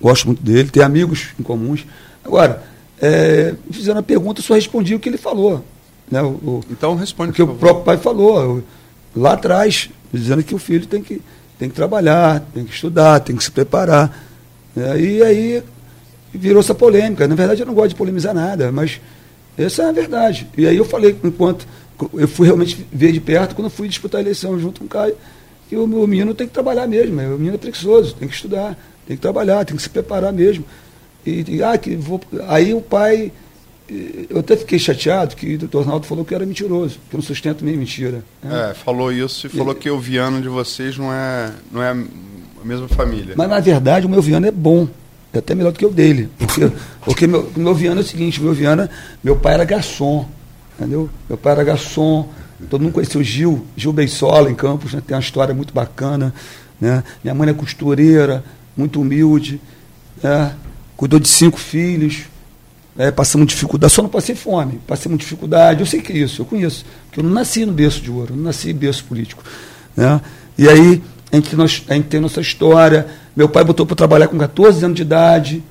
gosto muito dele, tem amigos em comuns. Agora, é, fizeram a pergunta, eu só respondi o que ele falou. Né, o, o, então responde. O que o próprio pai falou, lá atrás, dizendo que o filho tem que, tem que trabalhar, tem que estudar, tem que se preparar. É, e aí virou essa polêmica. Na verdade, eu não gosto de polemizar nada, mas essa é a verdade. E aí eu falei, enquanto eu fui realmente ver de perto, quando eu fui disputar a eleição junto com o Caio, que o meu menino tem que trabalhar mesmo, o menino é preguiçoso, tem que estudar. Tem que trabalhar, tem que se preparar mesmo. E, e ah, que vou, aí o pai. Eu até fiquei chateado que o doutor Arnaldo falou que eu era mentiroso, que eu não sustento nem mentira. Né? É, falou isso e falou e, que o Viano de vocês não é, não é a mesma família. Mas na verdade o meu Viano é bom. É até melhor do que o dele. Porque, porque meu, meu Viana é o seguinte, meu Viana, meu pai era garçom. Entendeu? Meu pai era garçom. Todo mundo conheceu o Gil, Gil Beisola em Campos, né? tem uma história muito bacana. Né? Minha mãe é costureira, muito humilde, né? cuidou de cinco filhos. é, passamos dificuldade, só não passei fome, passamos dificuldade, eu sei que é isso, eu conheço, porque eu não nasci no berço de ouro, eu não nasci berço político. Né? E aí, a gente, nós, a gente tem nossa história, meu pai botou para trabalhar com 14 anos de idade,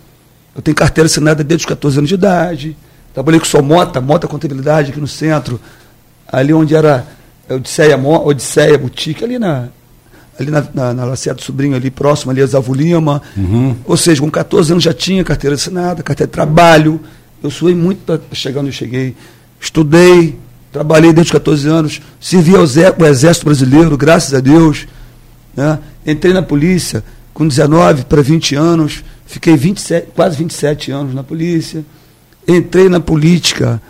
eu tenho carteira assinada desde os 14 anos de idade, trabalhei com o Mota, Mota Contabilidade aqui no centro, ali onde era Odisseia, Odisseia Boutique, ali na, ali na, na, na Lacerda Sobrinho, ali próximo, ali a Zavo Lima. Uhum. Ou seja, com 14 anos já tinha carteira assinada, carteira de trabalho. Eu suei muito para chegar onde eu cheguei. Estudei, trabalhei desde os 14 anos, servi ao o Exército Brasileiro, graças a Deus. Né? Entrei na polícia com 19 para 20 anos, fiquei 27, quase 27 anos na polícia. Entrei na política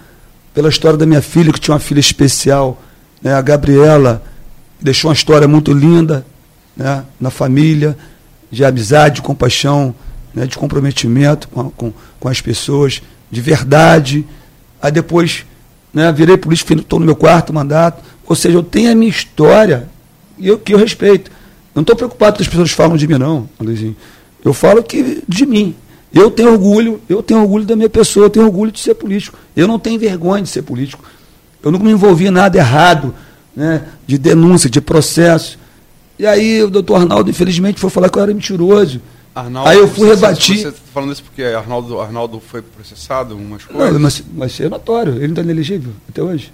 pela história da minha filha, que tinha uma filha especial, né, a Gabriela, deixou uma história muito linda, né, na família, de amizade, de compaixão, né, de comprometimento com, com, com, as pessoas, de verdade. Aí depois né, virei político, estou no meu quarto mandato. Ou seja, eu tenho a minha história e eu, que eu respeito. Eu não estou preocupado que as pessoas falam de mim, não, Luizinho. Eu falo que de mim. Eu tenho orgulho, eu tenho orgulho da minha pessoa, eu tenho orgulho de ser político. Eu não tenho vergonha de ser político. Eu nunca me envolvi em nada errado, né, de denúncia, de processo. E aí o doutor Arnaldo, infelizmente, foi falar que eu era mentiroso. Arnaldo, aí eu fui rebatir. Você está falando isso porque Arnaldo, Arnaldo foi processado, umas coisas? Não, mas, mas é notório, ele não está inelegível até hoje.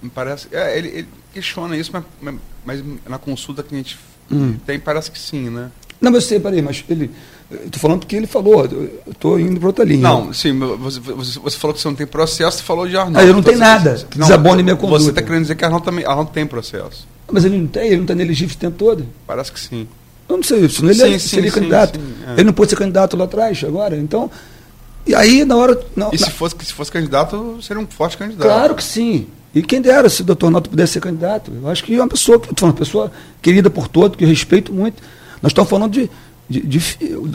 Me parece. É, ele, ele, questiona isso, mas, mas, na consulta que a gente hum. tem, parece que sim, né? Não, mas eu sei, peraí, mas ele. Estou falando porque ele falou, eu estou indo para outra linha. Não, sim, você, você, falou que você não tem processo, você falou de Arnaldo. Ah, eu não tenho nada, desabone minha conduta. Você está querendo dizer que Arnaldo, também, Arnaldo tem processo. Mas ele não tem, ele não está inelegível o tempo todo? Parece que sim. Eu não sei, senão ele sim, é, sim, seria sim, candidato. É. Ele não pôde ser candidato lá atrás, agora. Então, e aí na hora... Não, e se, na... fosse, se fosse candidato, seria um forte candidato. Claro que sim. E quem dera se o doutor Arnaldo pudesse ser candidato. Eu acho que é uma pessoa, uma pessoa querida por todos, que eu respeito muito. Nós estamos falando de, de, de,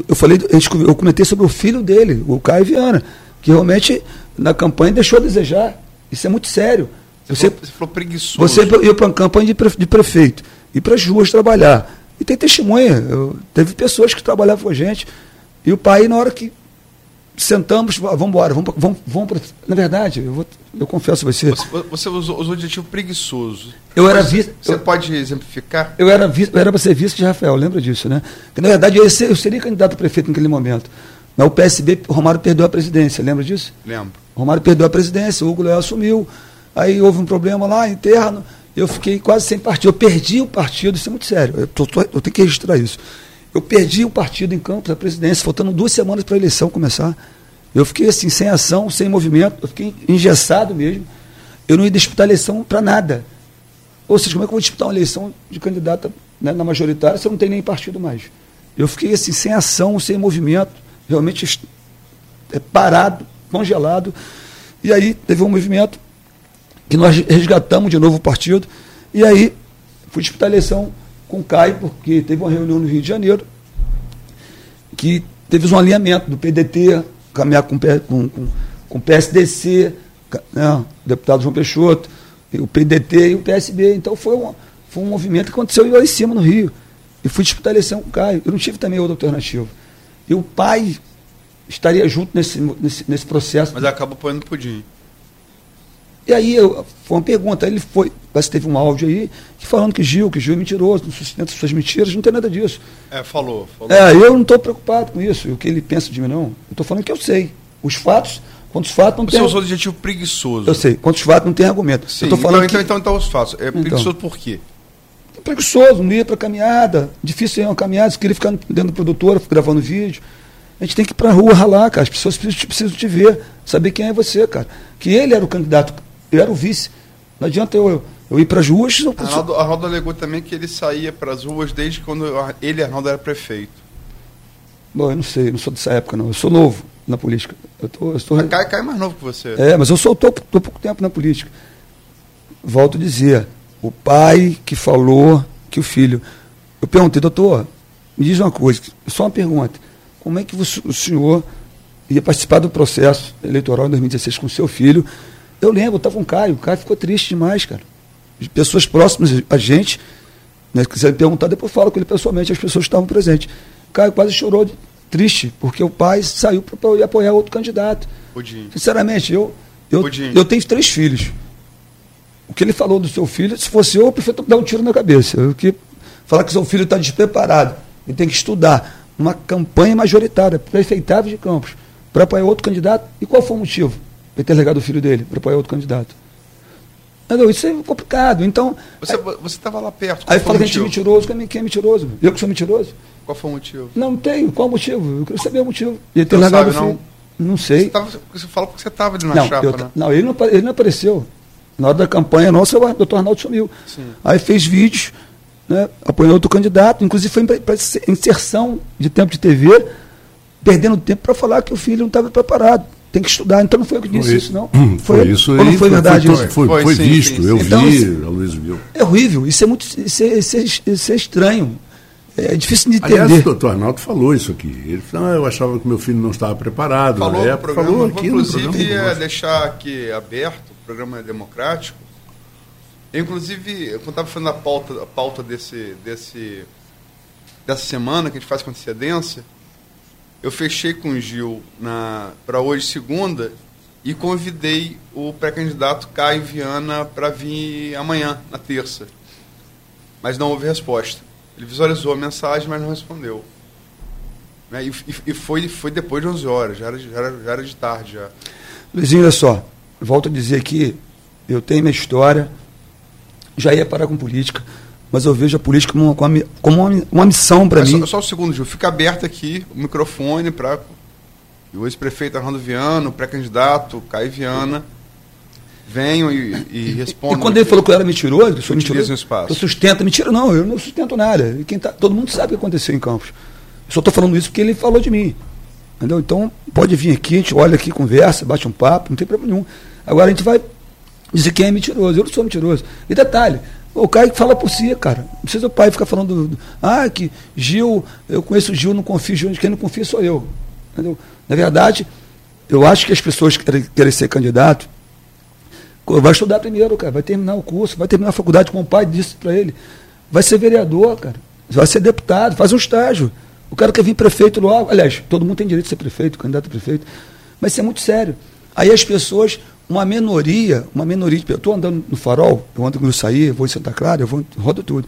eu falei, eu comentei sobre o filho dele, o Caio Viana, que realmente na campanha deixou a desejar. Isso é muito sério. Você, você, falou, você falou preguiçoso. Você ia para uma campanha de, de prefeito, ir para as ruas trabalhar. E tem testemunha. Eu, teve pessoas que trabalhavam com a gente. E o pai, na hora que sentamos, vamos embora, vamos, vamos, vamos na verdade, eu, vou, eu confesso a você. Você, você usou, usou o adjetivo preguiçoso. Eu era vice. Você eu, pode exemplificar? Eu era vice, eu era para ser vice de Rafael, lembra disso, né? Porque, na verdade, eu, ser, eu seria candidato a prefeito naquele momento. Mas o PSB, Romário perdeu a presidência, lembra disso? Lembro. O Romário perdeu a presidência, o Hugo Leal assumiu. Aí houve um problema lá interno, eu fiquei quase sem partido. Eu perdi o partido, isso é muito sério. Eu, tô, tô, eu tenho que registrar isso. Eu perdi o partido em Campos, a presidência, faltando duas semanas para a eleição começar. Eu fiquei assim, sem ação, sem movimento, eu fiquei engessado mesmo. Eu não ia disputar eleição para nada. Ou seja, como é que eu vou disputar uma eleição de candidata né, na majoritária se eu não tenho nem partido mais? Eu fiquei assim, sem ação, sem movimento, realmente é, parado, congelado. E aí teve um movimento que nós resgatamos de novo o partido. E aí fui disputar a eleição com o Caio, porque teve uma reunião no Rio de Janeiro, que teve um alinhamento do PDT, caminhar com, com, com, com o PSDC, né, o deputado João Peixoto, o PDT e o PSB. Então foi, uma, foi um movimento que aconteceu lá em cima, no Rio. E fui disputar a eleição com o Caio. Eu não tive também outra alternativa. E o pai estaria junto nesse, nesse, nesse processo. Mas acaba põendo pudim. E aí eu, foi uma pergunta, ele foi, parece que teve um áudio aí, falando que Gil, que Gil é mentiroso, não sustenta suas mentiras, não tem nada disso. É, falou. falou. É, eu não estou preocupado com isso, o que ele pensa de mim, não. Eu estou falando que eu sei. Os fatos, quantos fatos não Você tem. Você usou o adjetivo preguiçoso. Eu sei, quantos fatos não tem argumento. Sim, eu tô falando então, que... então, então, então os fatos. É então. preguiçoso por quê? Preguiçoso, não ia para caminhada, difícil ir uma caminhada, você queria ficar dentro do produtor, gravando vídeo. A gente tem que ir para a rua ralar, cara. As pessoas precisam te ver, saber quem é você, cara. Que ele era o candidato eu era o vice. Não adianta eu, eu ir para as ruas. Eu... Arnaldo, Arnaldo alegou também que ele saía para as ruas desde quando ele, Arnaldo, era prefeito. Bom, eu não sei, eu não sou dessa época, não. Eu sou novo na política. Eu tô, eu estou... Cai, cai mais novo que você. É, mas eu sou estou pouco tempo na política. Volto a dizer, o pai que falou que o filho. Eu perguntei, doutor, me diz uma coisa, só uma pergunta. Como é que o senhor ia participar do processo eleitoral em 2016 com seu filho eu lembro, eu estava com o Caio, o Caio ficou triste demais, cara. De pessoas próximas a gente, né, se quiser perguntar, depois falo com ele pessoalmente, as pessoas estavam presentes. O Caio quase chorou de, triste, porque o pai saiu para apoiar outro candidato. Pudim. Sinceramente, eu, eu, Pudim. eu tenho três filhos. O que ele falou do seu filho, se fosse eu, eu prefiro dar um tiro na cabeça. O que falar que seu filho está despreparado e tem que estudar uma campanha majoritária, prefeitável de Campos, para apoiar outro candidato. E qual foi o motivo? Ele ter legado o filho dele para apoiar outro candidato. Entendeu? Isso é complicado. Então. Você estava lá perto. Aí fala que a o gente é mentiroso. Quem é- Quem é mentiroso? Eu que sou mentiroso? Qual foi o motivo? Não, não tenho. Qual o motivo? Eu quero saber o motivo. Ele ter Não largado o sabe, filho. Não sei. Você, tava, você fala porque você estava ali na Não, chapa, eu- né? não, ele não, ele não apareceu. Na hora da campanha nossa, o doutor Arnaldo sumiu. Sim. Aí fez vídeos, né, apoiando outro candidato, inclusive foi para inserção de tempo de TV, perdendo tempo para falar que o filho não estava preparado. Tem que estudar. Então não foi eu que disse Foi- isso, não. Foi, isso ou não aí. foi verdade foi, isso? Foi, Foi, foi sim, visto, sim, eu sim. Então, vi, a Luiz viu. É horrível. Isso é muito. Isso é, isso é- isso é estranho. É difícil de Aliás, entender. o doutor Arnaldo falou isso aqui. Ele falou, ah, eu achava que meu filho não estava preparado. Falou na no época, programa. falou aqui no inclusive, programa. é, nosso. deixar aqui aberto, o programa é democrático. Eu, inclusive, quando estava fazendo a pauta, a pauta desse, desse, dessa semana, que a gente faz com antecedência, eu fechei com o Gil para hoje, segunda, e convidei o pré-candidato Caio Viana para vir amanhã, na terça. Mas não houve resposta. Ele visualizou a mensagem, mas não respondeu. Né? E, e- foi, foi depois de 11 horas, já era, já era, já era de tarde já. Luizinho, olha só. Volto a dizer que eu tenho minha história, já ia parar com política, mas eu vejo a política como uma, como uma, uma, missão para mim. Só, só um segundo, Gil. Fica aberto aqui o microfone para o ex-prefeito Arnaldo Viana, o pré-candidato Caio Viana, venham e, e respondam. E quando ele falou que eu era mentiroso, eu sou mentiroso, o espaço. eu sustento. Mentira, não, eu não sustento nada. E quem tá, todo mundo sabe o que aconteceu em Campos. Eu só estou falando isso porque ele falou de mim. Entendeu? Então, pode vir aqui, a gente olha aqui, conversa, bate um papo, não tem problema nenhum. Agora a gente vai dizer quem é mentiroso. Eu não sou mentiroso. E detalhe, o Caio fala por si, cara. Não precisa o pai ficar falando. do- do- ah, que Gil, eu conheço o Gil, não confio Gil, quem não confia sou eu. Entendeu? Na verdade, eu acho que as pessoas que querem, querem ser candidato, vai estudar primeiro, cara. Vai terminar o curso, vai terminar a faculdade, como o pai disse para ele. Vai ser vereador, cara. Vai ser deputado, faz um estágio. O cara quer vir prefeito logo. Aliás, todo mundo tem direito de ser prefeito, candidato a prefeito. Mas isso é muito sério. Aí as pessoas, uma minoria, uma minoria, de- eu estou andando no farol, eu ando no eu vou em Santa Clara, eu vou, rodo tudo.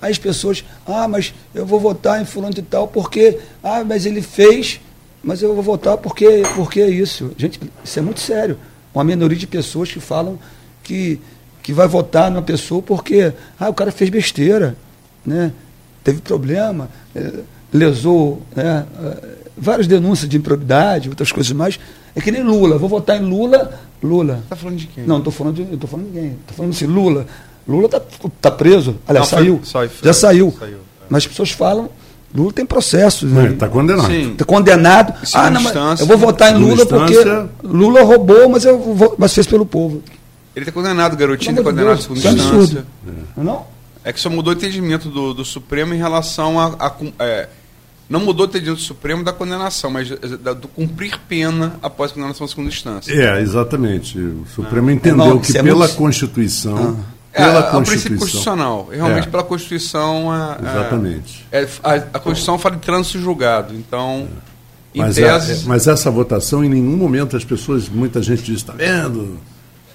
Aí as pessoas, ah, mas eu vou votar em fulano de tal porque, ah, mas ele fez, mas eu vou votar porque, porque é isso. Gente, isso é muito sério. Uma minoria de pessoas que falam que, que vai votar numa pessoa porque, ah, o cara fez besteira, né? teve problema, eh, lesou né? Várias denúncias de improbidade, outras coisas mais. É que nem Lula, vou votar em Lula, Lula. Tá falando de quem? Não, estou falando de, eu tô falando de ninguém. Estou falando assim, Lula. Lula está tá preso. Aliás, Não, foi- saiu. sai- já saiu. saiu, é. Mas as pessoas falam, Lula tem processos. Não, né? ele está condenado. Sim. Tá condenado. Segunda Ah, não, mas instância. eu vou votar em Lula porque instância. Lula roubou, mas, eu vou, mas fez pelo povo. Ele está condenado, garotinho está condenado Deus, segunda isso é instância. absurdo. Não? É que só mudou o entendimento do, do Supremo em relação a. a é, não mudou o entendimento do Supremo da condenação, mas da- do cumprir pena após a condenação em segunda instância. É, exatamente. O Supremo É, entendeu não, que é pela muito- Constituição. É, Pela é um princípio constitucional. Realmente, É. pela Constituição. a- a- Exatamente. é, a, a Constituição fala de trânsito julgado. Então, em Mas, a- tese. mas essa votação, em nenhum momento as pessoas, muita gente diz, está vendo?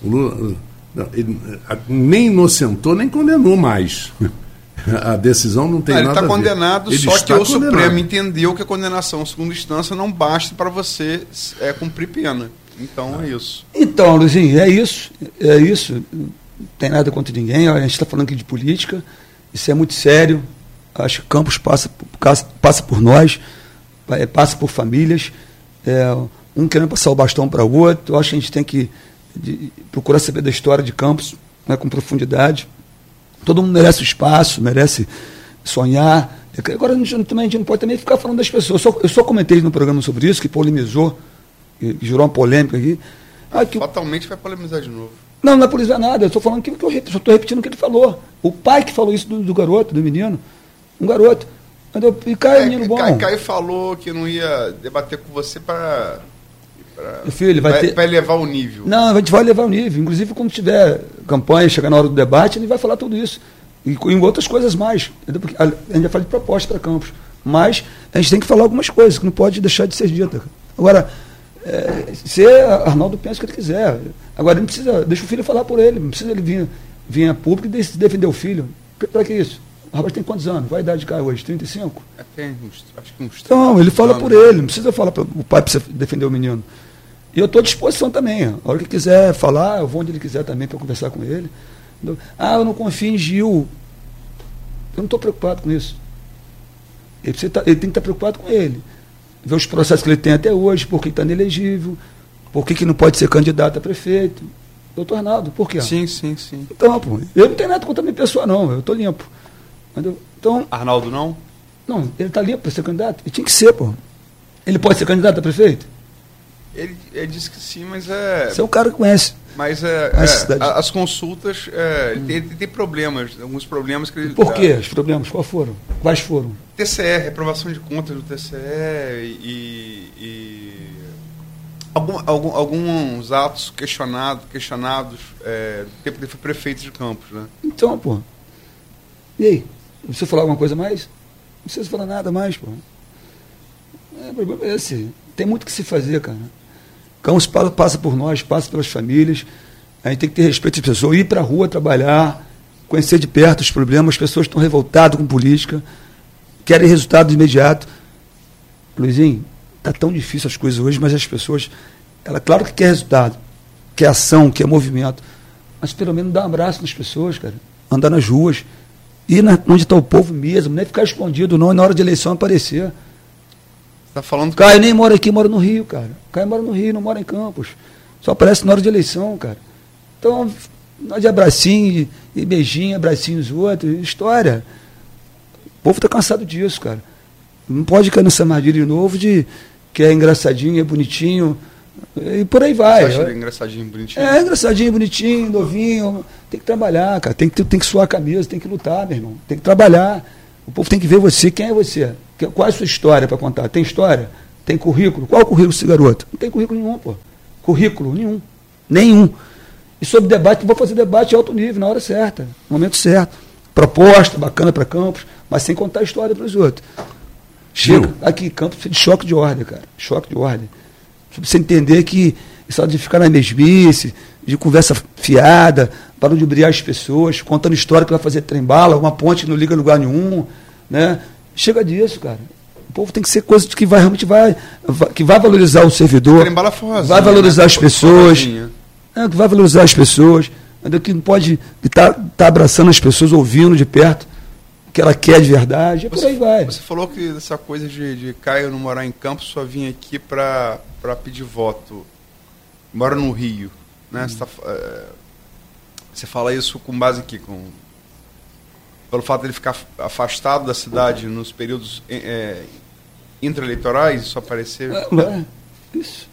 O Lula, não, ele, a- nem inocentou, nem condenou mais. A decisão não tem Ah, ele nada está a ver. condenado, Ele só que está o condenado. Supremo entendeu que a condenação em segunda instância não basta para você é, cumprir pena. Então é isso. Então, Luizinho, é isso. É isso. Não tem nada contra ninguém. A gente está falando aqui de política. Isso é muito sério. Acho que Campos passa, por- passa, por nós, pa- passa por famílias. É, um querendo passar o bastão para o outro. Eu acho que a gente tem que de- procurar saber da história de Campos né, com profundidade. Todo mundo merece espaço, merece sonhar. Agora, a gente, também, a gente não pode também ficar falando das pessoas. Eu só, eu só comentei no programa sobre isso, que polemizou, que, gerou uma polêmica aqui. Ah, que, Fatalmente vai polemizar de novo. não, não é polemizar nada. Eu estou falando que, que eu estou repetindo o que ele falou. O pai que falou isso do, do garoto, do menino. Um garoto. Entendeu? E cai, É, menino bom. Caio, Caio falou que não ia debater com você para. Meu filho, vai ter- Para elevar o nível. Não, a gente vai levar o nível. Inclusive, quando tiver campanha, chegar na hora do debate, ele vai falar tudo isso. E em outras coisas mais. Porque a a gente vai falar de proposta para Campos. Mas a gente tem que falar algumas coisas, que não pode deixar de ser dita. Agora, é, se Arnaldo pensa o que ele quiser. Agora, ele não precisa, deixa o filho falar por ele, não precisa ele vir, vir a público e defender o filho. Para que isso? O rapaz tem quantos anos? Vai a idade de cá hoje? 35? É, tem acho que uns Então, ele fala por ele, não precisa falar para o pai precisa defender o menino. E eu estou à disposição também. A hora que quiser falar, eu vou onde ele quiser também para conversar com ele. Ah, eu não confio em Gil. Eu não estou preocupado com isso. Ele, tá, ele, tem que estar preocupado com ele. Ver os processos que ele tem até hoje, por que está inelegível, por que, que não pode ser candidato a prefeito. Doutor Arnaldo, por quê? Sim, sim, sim. Então, pô, eu não tenho nada contra a minha pessoa, não. Eu estou limpo. Entendeu? Então, Arnaldo não? Não, ele está limpo para ser candidato. Ele tinha que ser, pô. Ele pode ser candidato a prefeito? Ele, ele disse que sim, mas é. Você é um cara que conhece. Mas é, é as consultas, é, hum. tem, tem, problemas, alguns problemas que ele. Por quê? Os problemas? Quais foram? Quais foram? TCE, reprovação de contas do TCE e. e algum, algum, alguns atos questionados, questionados é, do tempo que ele foi prefeito de Campos, né? Então, pô. E aí? Você falar alguma coisa mais? Não precisa falar nada mais, pô. É, o problema é esse. Tem muito que se fazer, cara. Campos passa por nós, passa pelas famílias. A gente tem que ter respeito às pessoas, ir para a rua trabalhar, conhecer de perto os problemas. As pessoas estão revoltadas com política, querem resultado imediato. Luizinho, está tão difícil as coisas hoje, mas as pessoas, ela claro que quer resultado, quer ação, quer movimento, mas pelo menos dá um abraço nas pessoas, cara. Andar nas ruas, ir na, onde está o povo mesmo, não é ficar escondido não, e na hora de eleição aparecer. Tá falando Caio nem mora aqui, mora no Rio, cara. Caio mora no Rio, não mora em Campos. Só aparece na hora de eleição, cara. Então, nós de abracinho e beijinho, abracinho os outros, história. O povo está cansado disso, cara. Não pode cair nessa armadilha de novo de que é engraçadinho, é bonitinho. E por aí vai. Você acha engraçadinho, bonitinho? É, engraçadinho, bonitinho, novinho. Tem que trabalhar, cara. Tem que, tem que suar a camisa, tem que lutar, meu irmão. Tem que trabalhar. O povo tem que ver você. Quem é você? Qual é a sua história para contar? Tem história? Tem currículo? Qual é o currículo desse garoto? Não tem currículo nenhum, pô. Currículo nenhum. Nenhum. E sobre debate, vou fazer debate alto nível, na hora certa, no momento certo. Proposta, bacana para Campos, mas sem contar a história para os outros. Chega, aqui, Campos de choque de ordem, cara. Choque de ordem. Você entender que isso de ficar na mesmice, de conversa fiada, para de brilhar as pessoas, contando história que vai fazer trem-bala, uma ponte que não liga lugar nenhum, né? Chega disso, cara. O povo tem que ser coisa que vai realmente vai, que vai valorizar o servidor, vai valorizar né? as pessoas, é, que vai valorizar as pessoas, que não pode estar tá, tá abraçando as pessoas, ouvindo de perto que ela quer de verdade, e por aí vai. Você falou que essa coisa de, de Caio não morar em Campos só vinha aqui para pedir voto. Mora no Rio, né? Hum. Você, tá, é, você fala isso com base aqui, com pelo fato de ele ficar afastado da cidade nos períodos é, intraeleitorais, isso aparecer? É, é, isso.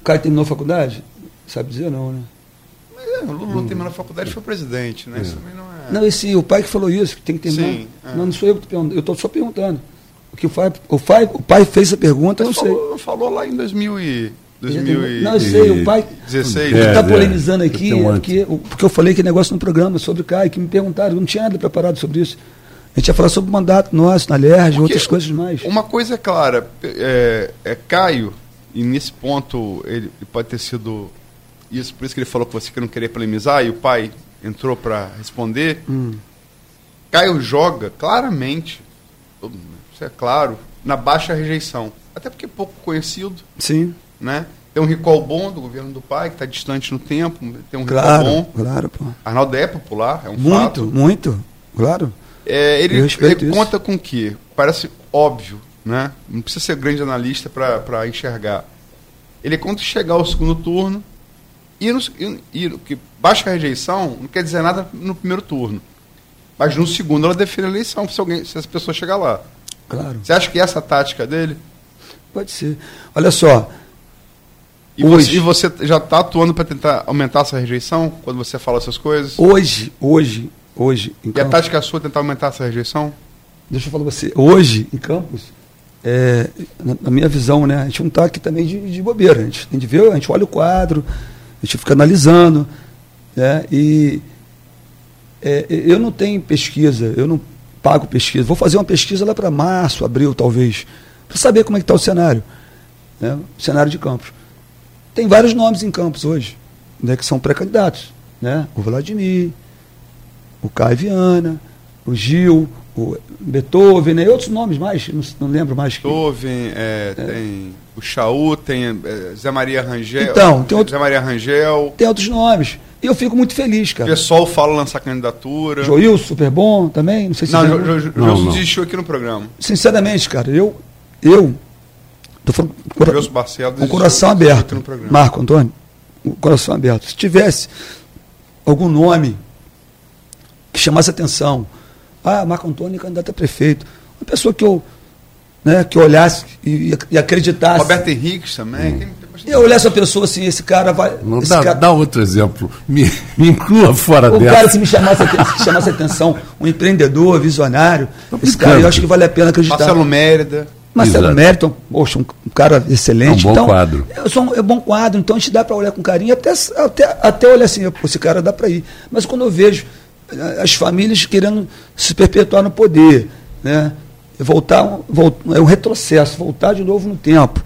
O cara terminou a faculdade? Sabe dizer não, né? É, o Lula hum. terminou a faculdade e foi presidente, né? Isso também não é. Não, esse, o pai que falou isso, que tem que terminar. Sim, é. Não, não sou eu que estou perguntando, eu estou só perguntando. O que o pai, o pai, o pai fez essa pergunta, Mas eu não falou, sei. Falou lá em 2000 e 2016. Não, eu sei, o pai. 16, o que está é, polemizando aqui, é porque, porque eu falei que negócio no programa sobre o Caio, que me perguntaram, não tinha nada preparado sobre isso. A gente ia falar sobre o mandato nosso na LERJ, outras coisas mais. Uma coisa é clara, é, é Caio, e nesse ponto ele, ele, pode ter sido isso, por isso que ele falou que você que não queria polemizar, e o pai entrou para responder. Hum. Caio joga claramente, isso é claro, na baixa rejeição. Até porque é pouco conhecido. Sim né? Tem um recall bom do governo do pai, que está distante no tempo, tem um claro, recall bom. Claro, pô. Arnaldo é popular, é um muito, fato. Muito, muito, claro. É, ele, ele conta com o quê? Parece óbvio, né? Não precisa ser grande analista para enxergar. Ele conta chegar ao segundo turno e, no, e, e que baixa rejeição não quer dizer nada no primeiro turno. Mas no segundo ela define a eleição se, alguém, se as pessoas chegar lá. Claro. Você acha que essa é a tática dele? Pode ser. Olha só, e hoje. Você, você já está atuando para tentar aumentar essa rejeição quando você fala essas coisas? Hoje, hoje, hoje. Em e Campos, a tática é sua é tentar aumentar essa rejeição? Deixa eu falar para você. Hoje, em Campos, é, na, na, minha visão, né, a gente não está aqui também de, de bobeira. A gente, a gente vê, a gente olha o quadro, a gente fica analisando. Né, e é, eu não tenho pesquisa, eu não pago pesquisa. Vou fazer uma pesquisa lá para março, abril, talvez, para saber como é que está o cenário, né? o cenário de Campos. Tem vários nomes em Campos hoje, né, que são pré-candidatos. Né? O Vladimir, o Caio Viana, o Gil, o Beethoven, né? e outros nomes mais, não, não lembro mais. Que... Beethoven, é, é. tem o Chaú, tem é, Zé Maria Rangel. Então, tem outro... Zé Maria Rangel. Tem outros nomes. E eu fico muito feliz, cara. O pessoal fala lançar candidatura. Joil, super bom também. Não sei se Não, jo, jo, jo, desistiu aqui no programa. Sinceramente, cara, eu. Eu. Tô falando cora... Com o coração aberto. Marco Antônio, o coração aberto. Se tivesse algum nome que chamasse atenção. Ah, Marco Antônio candidato a prefeito. Uma pessoa que eu. Né, que olhasse e, e acreditasse. Roberto Henriques também. Hum. E eu olhar essa pessoa assim, esse cara vai. Não, esse dá, cara, dá outro exemplo. Me, me inclua fora o dessa. O cara, se me chamasse, se chamasse atenção, um empreendedor, visionário, esse cara, eu acho que vale a pena acreditar. Marcelo Mérida. Marcelo Mérida, poxa, um, um cara excelente. É um bom então, quadro. Um, é um bom quadro, então a gente dá para olhar com carinho, até, até, até olhar assim, esse cara dá para ir. Mas quando eu vejo eh, as famílias querendo se perpetuar no poder, né? voltar, voltar é um retrocesso, voltar de novo no tempo.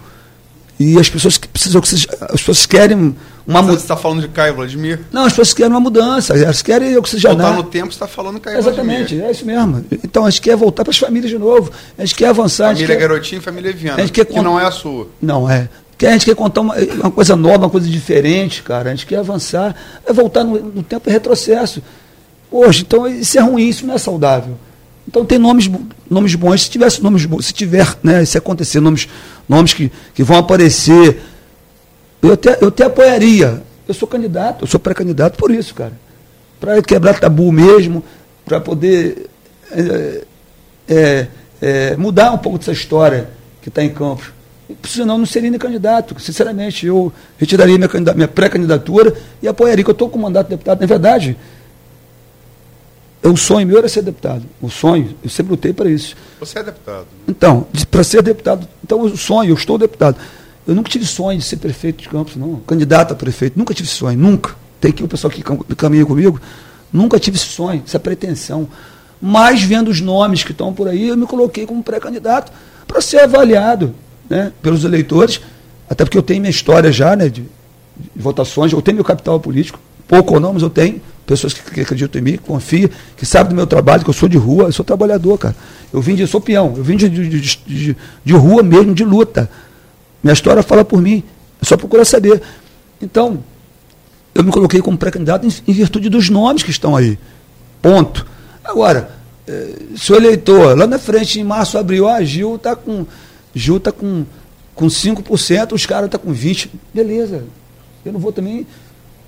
E as pessoas que precisam, as pessoas querem uma mudança. Você está falando de Caio Vladimir? Não, as pessoas querem uma mudança, elas querem oxigenar. Voltar no tempo, você está falando Caio Exatamente, Vladimir. é isso mesmo. Então a gente quer voltar para as famílias de novo, a gente quer avançar. Família quer, Garotinho e família Viana, a gente quer que não é a sua. Não é. A gente quer contar uma, uma, coisa nova, uma coisa diferente, cara. A gente quer avançar, é voltar no, no tempo e retrocesso. Hoje, então isso é ruim, isso não é saudável. Então tem nomes, nomes bons. Se tivesse nomes bons, se tiver, né, se acontecer, nomes, nomes que, que vão aparecer, eu até, eu até apoiaria. Eu sou candidato, eu sou pré-candidato por isso, cara. Para quebrar tabu mesmo, para poder é, é, é, mudar um pouco dessa história que está em Campos. Senão não seria nem candidato. Sinceramente, eu retiraria minha, minha pré-candidatura e apoiaria, que eu estou com mandato de deputado. Na verdade, o é sonho meu era ser deputado. O sonho, eu sempre lutei para isso. Você é deputado. Né? Então, para ser deputado, então o sonho, eu estou deputado. Eu nunca tive sonho de ser prefeito de Campos, não. Candidato a prefeito, nunca tive sonho, nunca. Tem aqui o pessoal que caminha comigo, nunca tive esse sonho, essa pretensão. Mas vendo os nomes que estão por aí, eu me coloquei como pré-candidato para ser avaliado né, pelos eleitores, até porque eu tenho minha história já né, de, de votações, eu tenho meu capital político, pouco ou não, mas eu tenho pessoas que, que acreditam em mim, que confiam, que sabem do meu trabalho, que eu sou de rua, eu sou trabalhador, cara. Eu vim de, sou peão, eu vim de, de, de, de rua mesmo, de luta. Minha história fala por mim, é só procurar saber. Então, eu me coloquei como pré-candidato em, em, virtude dos nomes que estão aí. Ponto. Agora, eh, se o eleitor, lá na frente, em março, abril, ah, Gil está com. Gil tá com, com 5%, os caras estão tá com 20%. Beleza. Eu não vou também.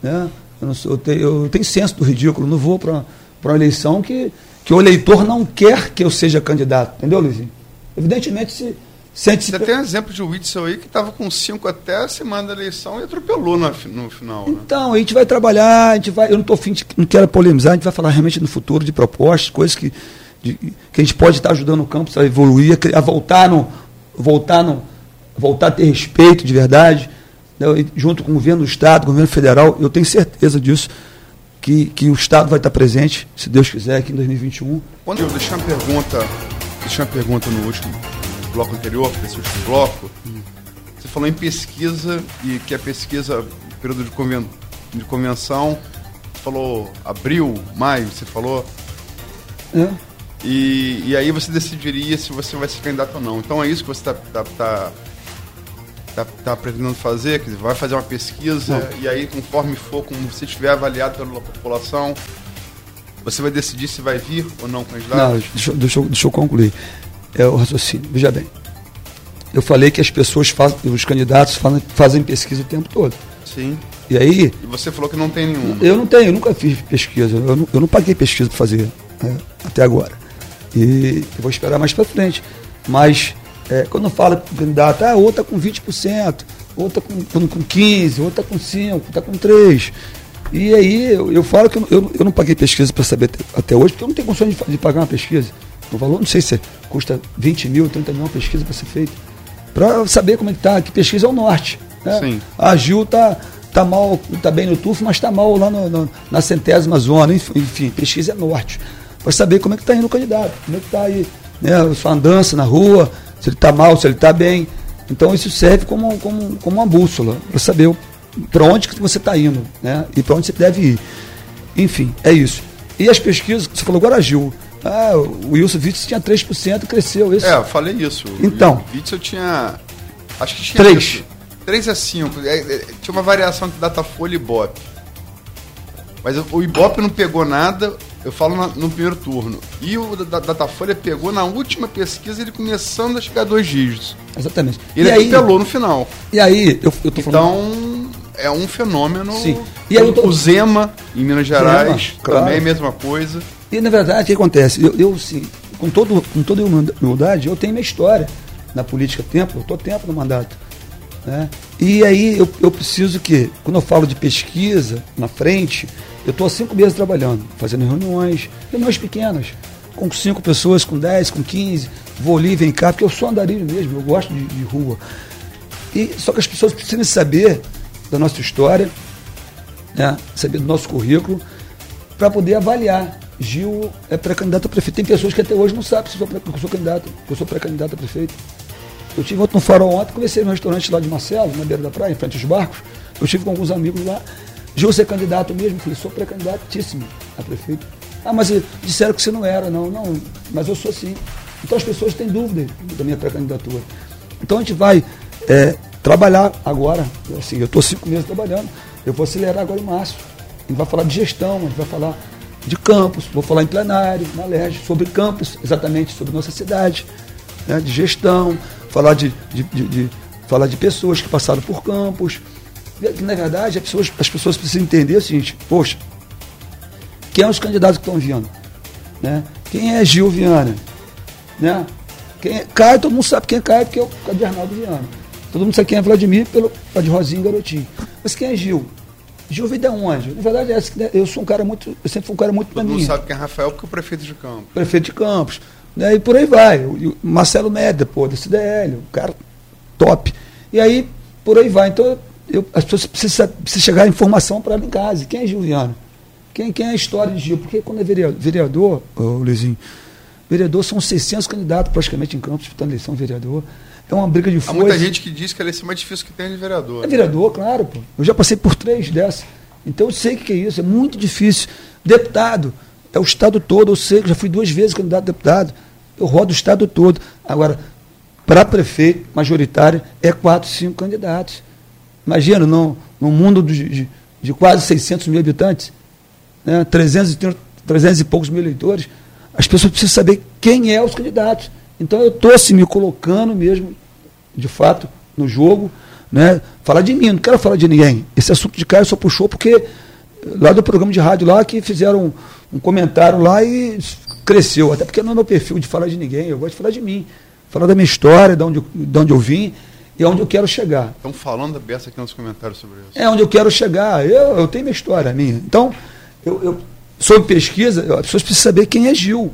Né, eu, sou, eu, tenho, eu tenho senso do ridículo, não vou para uma eleição que, que o eleitor não quer que eu seja candidato. Entendeu, Luizinho? Evidentemente, se. Sente Você tem um exemplo de Whitson aí que estava com 5 até a semana da eleição e atropelou no, no final. Né? Então, a gente vai trabalhar, a gente vai. Eu não estou fim de, não quero polemizar, a gente vai falar realmente no futuro de propostas, coisas que, de, que a gente pode estar ajudando o campus a evoluir, a, voltar no. voltar no. voltar a ter respeito de verdade junto com o governo do Estado, governo federal, eu tenho certeza disso, que, que o Estado vai estar presente, se Deus quiser, aqui em 2021. Quando eu deixei uma pergunta, deixei uma pergunta no último bloco anterior, nesse último bloco, você falou em pesquisa e que a pesquisa, período de, conven, de convenção, falou abril, maio, você falou. É. E, e aí você decidiria se você vai ser candidato ou não. Então é isso que você está tá, tá está tá pretendendo fazer, quer dizer, vai fazer uma pesquisa Não. e aí, conforme for, como você estiver avaliado pela população, você vai decidir se vai vir ou não candidato? Não, deixa, deixa, deixa eu concluir. É o raciocínio. Veja bem. Eu falei que as pessoas fazem, os candidatos fazem, fazem pesquisa o tempo todo. Sim. E aí. E você falou que não tem nenhuma. Eu não tenho, eu nunca fiz pesquisa. Eu não, eu não paguei pesquisa para fazer né, até agora. E eu vou esperar mais para frente. Mas é, quando fala com o candidato, ah, outra com 20%, outra com, com, com 15%, outra com 5%, outra com 3%. E aí eu, eu falo que eu, eu, eu não paguei pesquisa para saber até hoje, porque eu não tenho condições de, de, pagar uma pesquisa. O valor, não sei se custa 20 mil, 30 mil uma pesquisa para ser feita. Para saber como é que está, que pesquisa é o norte. Né? Sim. A Gil está tá mal, tá bem no tufo, mas está mal lá no, no, na centésima zona, enfim, pesquisa é norte. para saber como é que está indo o candidato, como é que está aí, né, sua andança na rua, se ele está mal, se ele está bem. Então isso serve como, como, como uma bússola, para saber para onde que você está indo, né? E para onde você deve ir. Enfim, é isso. E as pesquisas, você falou Guaragil. Ah, o Wilson Witz tinha 3% e cresceu. Isso. É, eu falei isso. Então. O Witz eu tinha. Acho que tinha. 3. Isso. 3 a 5. É, é, tinha uma variação entre Datafolha e Ibope. Mas o Ibope não pegou nada, eu falo na, no primeiro turno. E o da, Datafolha pegou na última pesquisa, ele começando a chegar a dois dígitos. Exatamente. Ele e aí, atropelou no final. E aí, eu, eu tô Então, falando. é um fenômeno. Sim. E aí tô- O Zema, em Minas Gerais, claro. também é a mesma coisa. E na verdade, o que acontece? Eu, eu assim, com, todo, com toda humildade, eu tenho minha história na política tempo, eu estou tempo no mandato. Né? E aí eu, eu preciso que, quando eu falo de pesquisa na frente, eu estou há cinco meses trabalhando, fazendo reuniões, reuniões pequenas, com cinco pessoas, com 10, com 15, vou ali, vem cá, porque eu sou andarilho mesmo, eu gosto de, de rua. E, só que as pessoas precisam saber da nossa história, né? saber do nosso currículo, para poder avaliar. Gil é pré-candidato a prefeito. Tem pessoas que até hoje não sabem se eu sou, candidato, eu sou pré-candidato a prefeito. Eu tive outro no farol ontem, conversei no restaurante lá de Marcelo, na beira da praia, em frente aos barcos. Eu tive com alguns amigos lá. Gil, você é candidato mesmo? Eu falei, sou pré-candidatíssimo a prefeito. Ah, mas disseram que você não era, não. Não, mas eu sou sim. Então as pessoas têm dúvida da minha pré-candidatura. Então a gente vai eh, trabalhar agora, assim, eu estou cinco meses trabalhando, eu vou acelerar agora em março. A gente vai falar de gestão, a gente vai falar de campus, vou falar em plenário, na LERJ, sobre campus, exatamente sobre nossa cidade, né, de gestão, falar de, de, de- de- falar de pessoas que passaram por campus. Que, Na verdade, as pessoas, as pessoas precisam entender o seguinte, poxa, quem são os candidatos que estão vindo? Né? Quem é Gil Viana? Né? Quem é Caio, todo mundo sabe quem é Caio, porque é o de Arnaldo Viana. Todo mundo sabe quem é Vladimir pelo de Rosinho Garotinho. Mas quem é Gil? Gil veio de onde? Na verdade, é que- eu sou um cara muito. Eu sempre fui um cara muito Todo mundo sabe quem é Rafael porque é o prefeito de campo. Prefeito de Campos. Né? E por aí vai. O, o Marcelo Média, pô, da CDL, o cara top. E aí, por aí vai. Então, eu, as pessoas precisam, precisam chegar a informação para ela em casa. Quem é Gil Viana? Quem, quem é a história de Gil? Porque quando é vereador, vereador ô, Luizinho, vereador são 600 candidatos praticamente em Campos disputando eleição vereador. É uma briga de Há foice. muita gente que diz que ela é mais difícil que tem de vereador. É vereador, claro, pô. Eu já passei por três dessas. Então eu sei o que que é isso, é muito difícil. Deputado, é o estado todo, eu sei que já fui duas vezes candidato a deputado. Eu rodo o estado todo. Agora, para prefeito majoritário, é quatro, cinco candidatos. Imagina, num, num mundo de, de, de quase 600 mil habitantes, né, 300, e 30 300 e poucos mil eleitores, as pessoas precisam saber quem é os candidatos. Então eu estou assim, me colocando mesmo, de fato, no jogo, né? Falar de mim, não quero falar de ninguém. Esse assunto de Caio só puxou porque eh, lá do programa de rádio lá que fizeram um, um comentário lá e cresceu. Até porque não é meu perfil de falar de ninguém, eu gosto de falar de mim. Falar da minha história, de onde, de onde eu vim e aonde eu quero chegar. Estão falando da beça aqui nos comentários sobre isso. É onde eu quero chegar. Eu, eu tenho minha história minha. Então, eu, eu, sobre pesquisa, as pessoas precisam saber quem é Gil.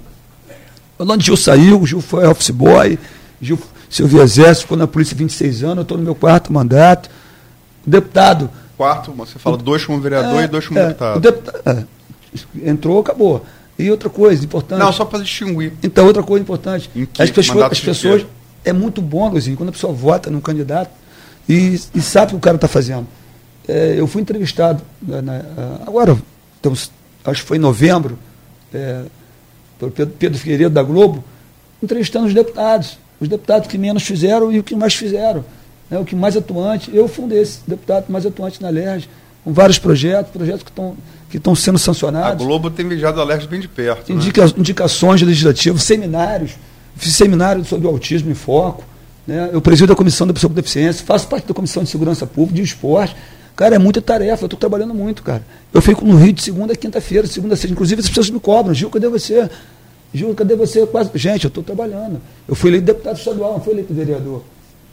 Onde Gil saiu, Gil foi office boy, Gil serviu exército, ficou na polícia 26 anos, eu estou no meu quarto mandato. Deputado. Quarto, você fala dois como vereador é, e dois como é, deputado. o deputa- é, entrou, acabou. E outra coisa importante. Não, só para distinguir. Então, outra coisa importante. As pessoas, as pessoas? É muito bom, Luizinho, quando a pessoa vota num candidato e, e sabe o que o cara está fazendo. É, eu fui entrevistado, né, na- ah, agora, estamos, acho que foi em novembro, é, pelo Pedro, Pedro Figueiredo da Globo, entrevistando os deputados. Os deputados que menos fizeram e o que mais fizeram. né, o que mais atuante. Eu fui um desses, deputado mais atuante na LERJ, com vários projetos, projetos que estão que estão sendo A sancionados Globo tem vigiado o alerta bem de perto. né? indica- indicações legislativas, seminários. Fiz seminário sobre autismo em foco. Né? Eu presido a comissão da pessoa com deficiência, faço parte da comissão de segurança pública, de esporte. Cara, é muita tarefa, eu estou trabalhando muito, cara. Eu fico no Rio de segunda a quinta-feira, segunda a sexta. Inclusive, as pessoas me cobram, Gil, cadê você? Gil, cadê você? Quase... Gente, eu estou trabalhando. Eu fui eleito deputado estadual, não fui eleito vereador.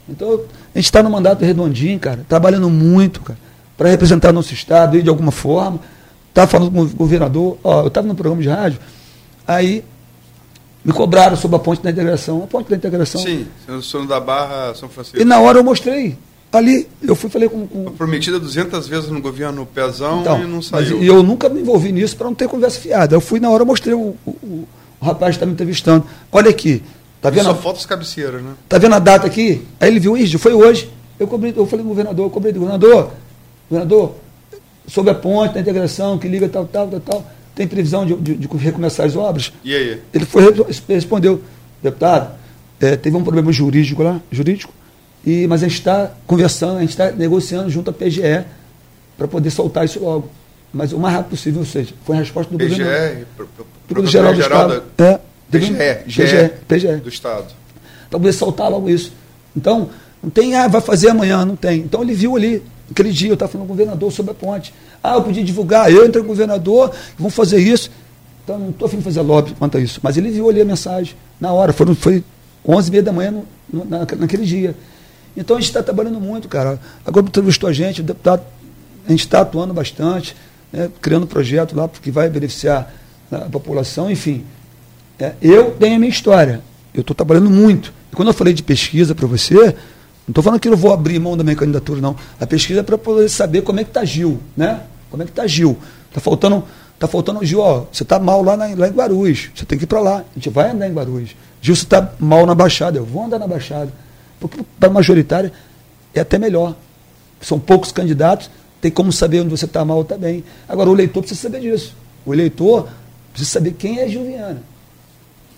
Então, a gente está no mandato redondinho, cara, trabalhando muito, cara, para representar nosso estado de alguma forma. Estava falando com o governador, ó, eu estava no programa de rádio, aí me cobraram sobre a ponte da integração. A ponte da integração. Sim, Sono da Barra, São Francisco. E na hora eu mostrei. Ali, eu fui falei com. com... Prometida 200 vezes no governo Pezão então, e não saiu. E eu nunca me envolvi nisso para não ter conversa fiada. Eu fui na hora, mostrei o, o, o, o rapaz que está me entrevistando. Olha aqui. Tá vendo? Só falta as cabeceiras, né? Tá vendo a data aqui? Aí ele viu, isso, foi hoje. Eu, cobrei, eu falei com o governador, eu cobrei do governador, governador, sobre a ponte, da integração, que liga tal, tal, tal, tal, tem previsão de, de, de recomeçar as obras? E aí? Ele foi, respondeu, deputado, é, teve um problema jurídico lá, jurídico, e, mas a gente está conversando, a gente está negociando junto à PGE para poder soltar isso logo. Mas o mais rápido possível, ou seja, foi a resposta do PGE, governo. PGE, Geral do Estado. Da... É, PGE, PGE, PGE. do Estado. Para poder soltar logo isso. Então, não tem, ah, vai fazer amanhã, não tem. Então ele viu ali, aquele dia, eu estava falando com o governador sobre a ponte. Ah, eu podia divulgar, eu entrei com o governador, vamos fazer isso. Então, não estou afim de fazer lobby quanto a isso. Mas ele viu ali a mensagem, na hora, foram, foi 11 e meia da manhã no, na, naquele dia. Então a gente está trabalhando muito, cara. A Globo entrevistou a gente, o deputado, a gente está atuando bastante, né, criando projeto lá que vai beneficiar a população, enfim. É, eu tenho a minha história. Eu estou trabalhando muito. E quando eu falei de pesquisa para você, não estou falando que eu vou abrir mão da minha candidatura, não. A pesquisa é para poder saber como é que está Gil, né? Como é que está Gil. Está faltando, tá faltando Gil, ó, você está mal lá, na, lá em Guarulhos. Você tem que ir para lá. A gente vai andar em Guarulhos. Gil, você está mal na Baixada. Eu vou andar na Baixada. Porque para a majoritária é até melhor. São poucos candidatos, tem como saber onde você está mal também. Agora, o eleitor precisa saber disso. O eleitor precisa saber quem é Gil Viana.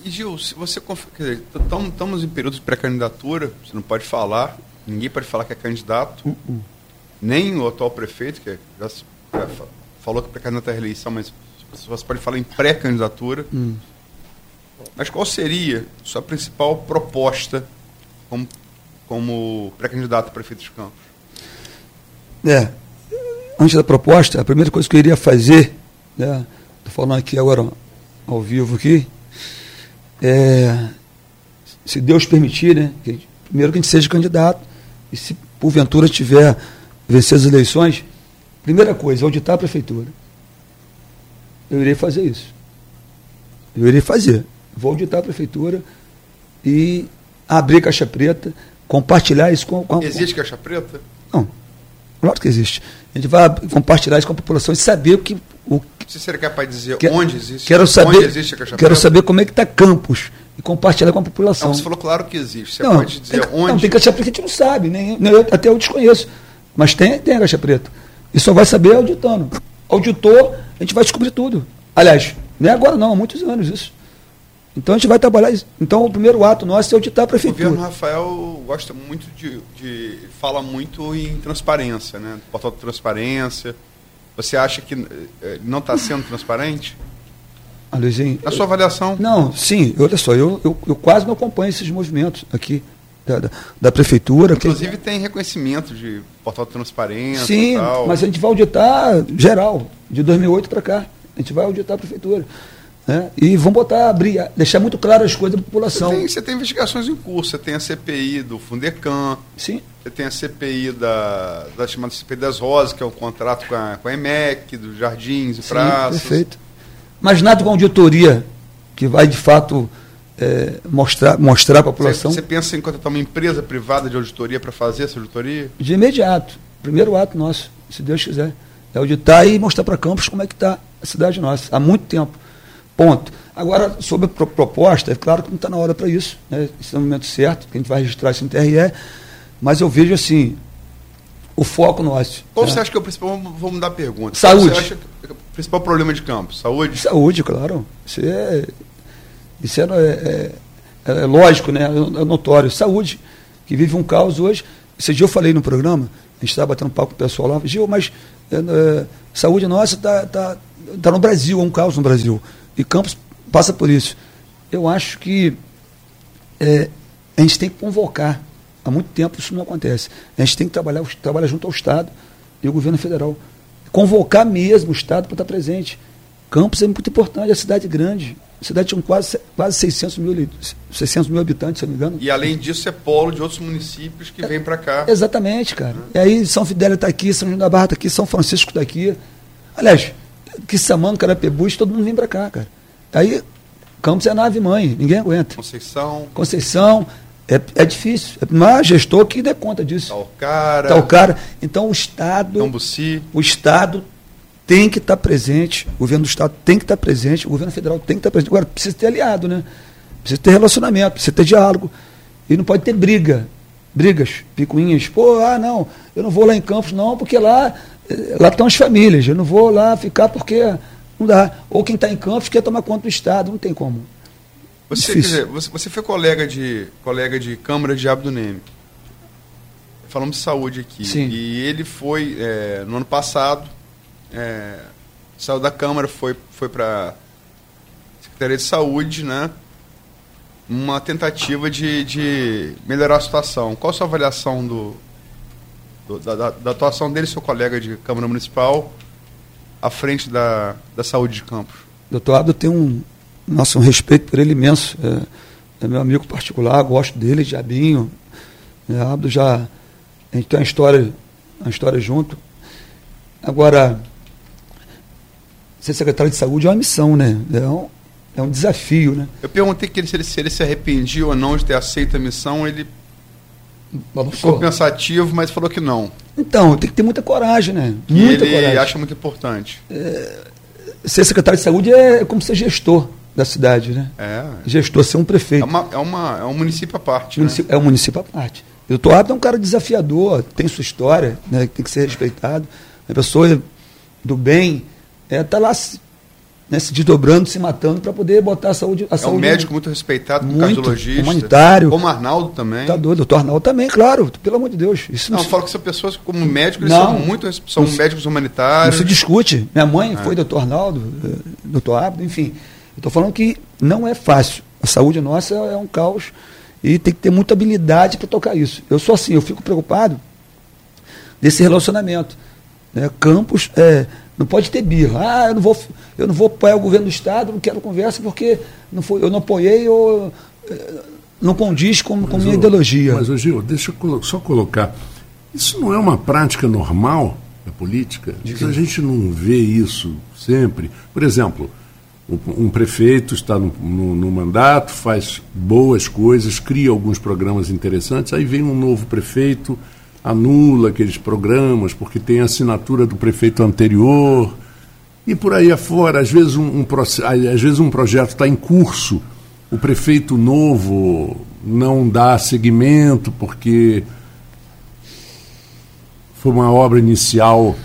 E Gil, se você quer dizer, estamos em período de pré-candidatura, você não pode falar, ninguém pode falar que é candidato, uh -uh. nem o atual prefeito, que já, já falou que é pré-candidato à reeleição, mas você pode falar em pré-candidatura. Uh. Mas qual seria sua principal proposta como como pré-candidato a prefeito de Campos? É, antes da proposta, a primeira coisa que eu iria fazer, né, estou falando aqui agora ao vivo aqui, é, se Deus permitir, né, que, primeiro que a gente seja candidato, e se porventura tiver vencer as eleições, primeira coisa, auditar a prefeitura. Eu irei fazer isso. Eu irei fazer. Vou auditar a prefeitura e abrir caixa preta, compartilhar isso com, com Existe caixa preta? Não. Claro que existe. A gente vai compartilhar isso com a população e saber o que. O, Se você é capaz de dizer que, onde existe, quero saber, onde existe a caixa Quero preta? saber como é que está Campos e compartilhar com a população. Não, você falou claro que existe. Você não, pode dizer tem, onde. Não, tem caixa preta que a gente não sabe, nem, nem eu, até eu desconheço. Mas tem, tem a caixa preta. E só vai saber auditando. Auditor, a gente vai descobrir tudo. Aliás, é agora não, há muitos anos isso. Então a gente vai trabalhar isso. Então o primeiro ato nosso é auditar a prefeitura. O governo Rafael gosta muito de, de fala muito em transparência, né? Portal de transparência. Você acha que eh, não está sendo transparente? Ah, Luizinho, Na sua avaliação? Não, sim, olha só, eu, eu, eu quase não acompanho esses movimentos aqui da, da, da prefeitura. Inclusive que... tem reconhecimento de portal de transparência. Sim, mas a gente vai auditar geral, de 2008 para cá. A gente vai auditar a prefeitura. Né? E vamos botar, abrir, deixar muito claro as coisas da população. Você tem, você tem, investigações em curso, você tem a CPI do Fundecam, Sim. você tem a CPI da, da chamada CPI das Rosas, que é o contrato com a, com a EMEC, dos jardins e Sim, praças. Perfeito. Mas nada com auditoria que vai de fato é, mostrar, mostrar à população. Você, você pensa em contratar uma empresa privada de auditoria para fazer essa auditoria? De imediato. Primeiro ato nosso, se Deus quiser. É auditar e mostrar para Campos como é que está a cidade nossa. Há muito tempo. Ponto. Agora, sobre a proposta, é claro que não está na hora para isso. Né? Esse é o momento certo, que a gente vai registrar isso no TRE. Mas eu vejo assim, o foco nosso. Qual né? você acha que é o principal? Vamos mudar a pergunta. Saúde. Qual você acha que é o principal problema de Campos? Saúde? Saúde, claro. Isso é, isso é, é, é, é lógico, né? é notório. Saúde, que vive um caos hoje. Esse dia eu falei no programa, a gente estava batendo papo com o pessoal lá, Gil, mas é, saúde nossa está tá, tá no Brasil, é um caos no Brasil. E Campos passa por isso. Eu acho que é, a gente tem que convocar. Há muito tempo isso não acontece. A gente tem que trabalhar, trabalhar junto ao Estado e ao governo federal. Convocar mesmo o Estado para estar presente. Campos é muito importante, é cidade grande. A cidade tinha quase, quase 600 mil, 600 mil habitantes, se não me engano. E além disso, é polo de outros municípios que é, vêm para cá. Exatamente, cara. Uhum. E aí São Fidélia está aqui, São João da Barra está aqui, São Francisco está aqui. Aliás, Quissamã, Carapebus, todo mundo vem para cá, cara. Aí, Campos é a nave mãe, ninguém aguenta. Conceição. Conceição, É, é difícil. Mas gestor que dê conta disso. Tá o cara. Tá o cara. Então o Estado. Cambuci. O Estado tem que estar presente, o governo do Estado tem que estar presente, o governo federal tem que estar presente. Agora, precisa ter aliado, né? Precisa ter relacionamento, precisa ter diálogo. E não pode ter briga. Brigas, picuinhas. Pô, ah, não, eu não vou lá em Campos, não, porque lá, lá estão as famílias. Eu não vou lá ficar porque não dá. Ou quem está em Campos quer tomar conta do Estado, não tem como. Você, quer dizer, você, você foi colega de, colega de Câmara de Abdo Neme. Falamos de saúde aqui. Sim. E ele foi, é, no ano passado, é, saiu da Câmara, foi, foi para a Secretaria de Saúde, né? Uma tentativa de, de melhorar a situação. Qual a sua avaliação do, do da, da, da, atuação dele, seu colega de Câmara Municipal, à frente da, da saúde de Campos? Doutor Abdo tem um, nosso um respeito por ele imenso. É, é meu amigo particular, gosto dele, Diabinho. É, Abdo já. A gente tem uma história, uma história junto. Agora, ser secretário de saúde é uma missão, né? É um, é um desafio, né? Eu perguntei que ele, se, ele, se ele se arrependia ou não de ter aceito a missão, ele ficou pensativo, mas falou que não. Então, tem que ter muita coragem, né? Que muita ele coragem. acha muito importante. É, ser secretário de saúde é como ser gestor da cidade, né? É. Gestor, ser um prefeito. É, uma, é, uma, é um município à parte. Município, né? É um município à parte. O doutor Abdo é um cara desafiador, tem sua história, né, tem que ser respeitado. Uma pessoa do bem, está é, tá lá né, se desdobrando, se matando para poder botar a saúde. A é saúde um médico muito respeitado, muito, cardiologista. Humanitário. Como Arnaldo também. Tá doido, doutor Arnaldo também, claro, pelo amor de Deus. Isso não, não eu falo que são pessoas como médicos, não, são muito são não, médicos humanitários. Não se discute. Minha mãe é. foi doutor Arnaldo, eh, doutor Abdo, enfim. Estou falando que não é fácil. A saúde nossa é um caos e tem que ter muita habilidade para tocar isso. Eu sou assim, eu fico preocupado desse relacionamento. Né? Campos é, não pode ter birra. Ah, eu não vou, eu não vou apoiar o governo do Estado, não quero conversa porque não foi, eu não apoiei ou é, não condiz com, com minha ideologia. Mas, Gil, deixa eu só colocar. Isso não é uma prática normal da política? A gente não vê isso sempre. Por exemplo, um prefeito está no, no, no, mandato, faz boas coisas, cria alguns programas interessantes, aí vem um novo prefeito, anula aqueles programas porque tem assinatura do prefeito anterior e por aí afora. Às vezes um, um, às vezes um projeto está em curso, o prefeito novo não dá seguimento porque foi uma obra inicial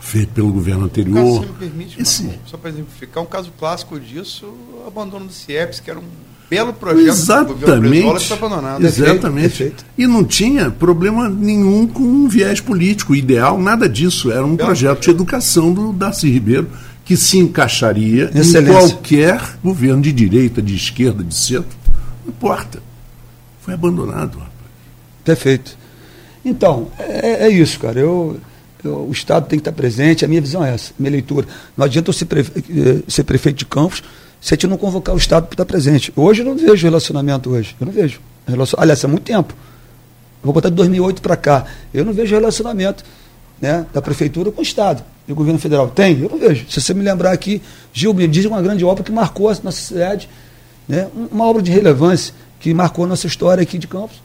feito pelo governo anterior. Caso, me permite, Esse... só para exemplificar, um caso clássico disso, o abandono do CIEPS, que era um belo projeto exatamente, do governo foi abandonado. Exatamente. Perfeito. E não tinha problema nenhum com um viés político ideal, nada disso. Era um projeto de educação do Darcy Ribeiro que se encaixaria em qualquer governo de direita, de esquerda, de centro. Não importa. Foi abandonado. Perfeito. Então, é, é isso, cara. Eu o Estado tem que estar presente, a minha visão é essa, minha leitura. Não adianta eu ser, prefe... Eh, ser prefeito de Campos se a gente não convocar o Estado para estar presente. Hoje eu não vejo relacionamento hoje, eu não vejo. Relacion... Aliás, há muito tempo. Eu vou botar de 2008 para cá. Eu não vejo relacionamento né, da Prefeitura com o Estado. E o governo federal tem? Eu não vejo. Se você me lembrar aqui, Gil, me diz uma grande obra que marcou a nossa cidade, né, uma obra de relevância que marcou a nossa história aqui de Campos.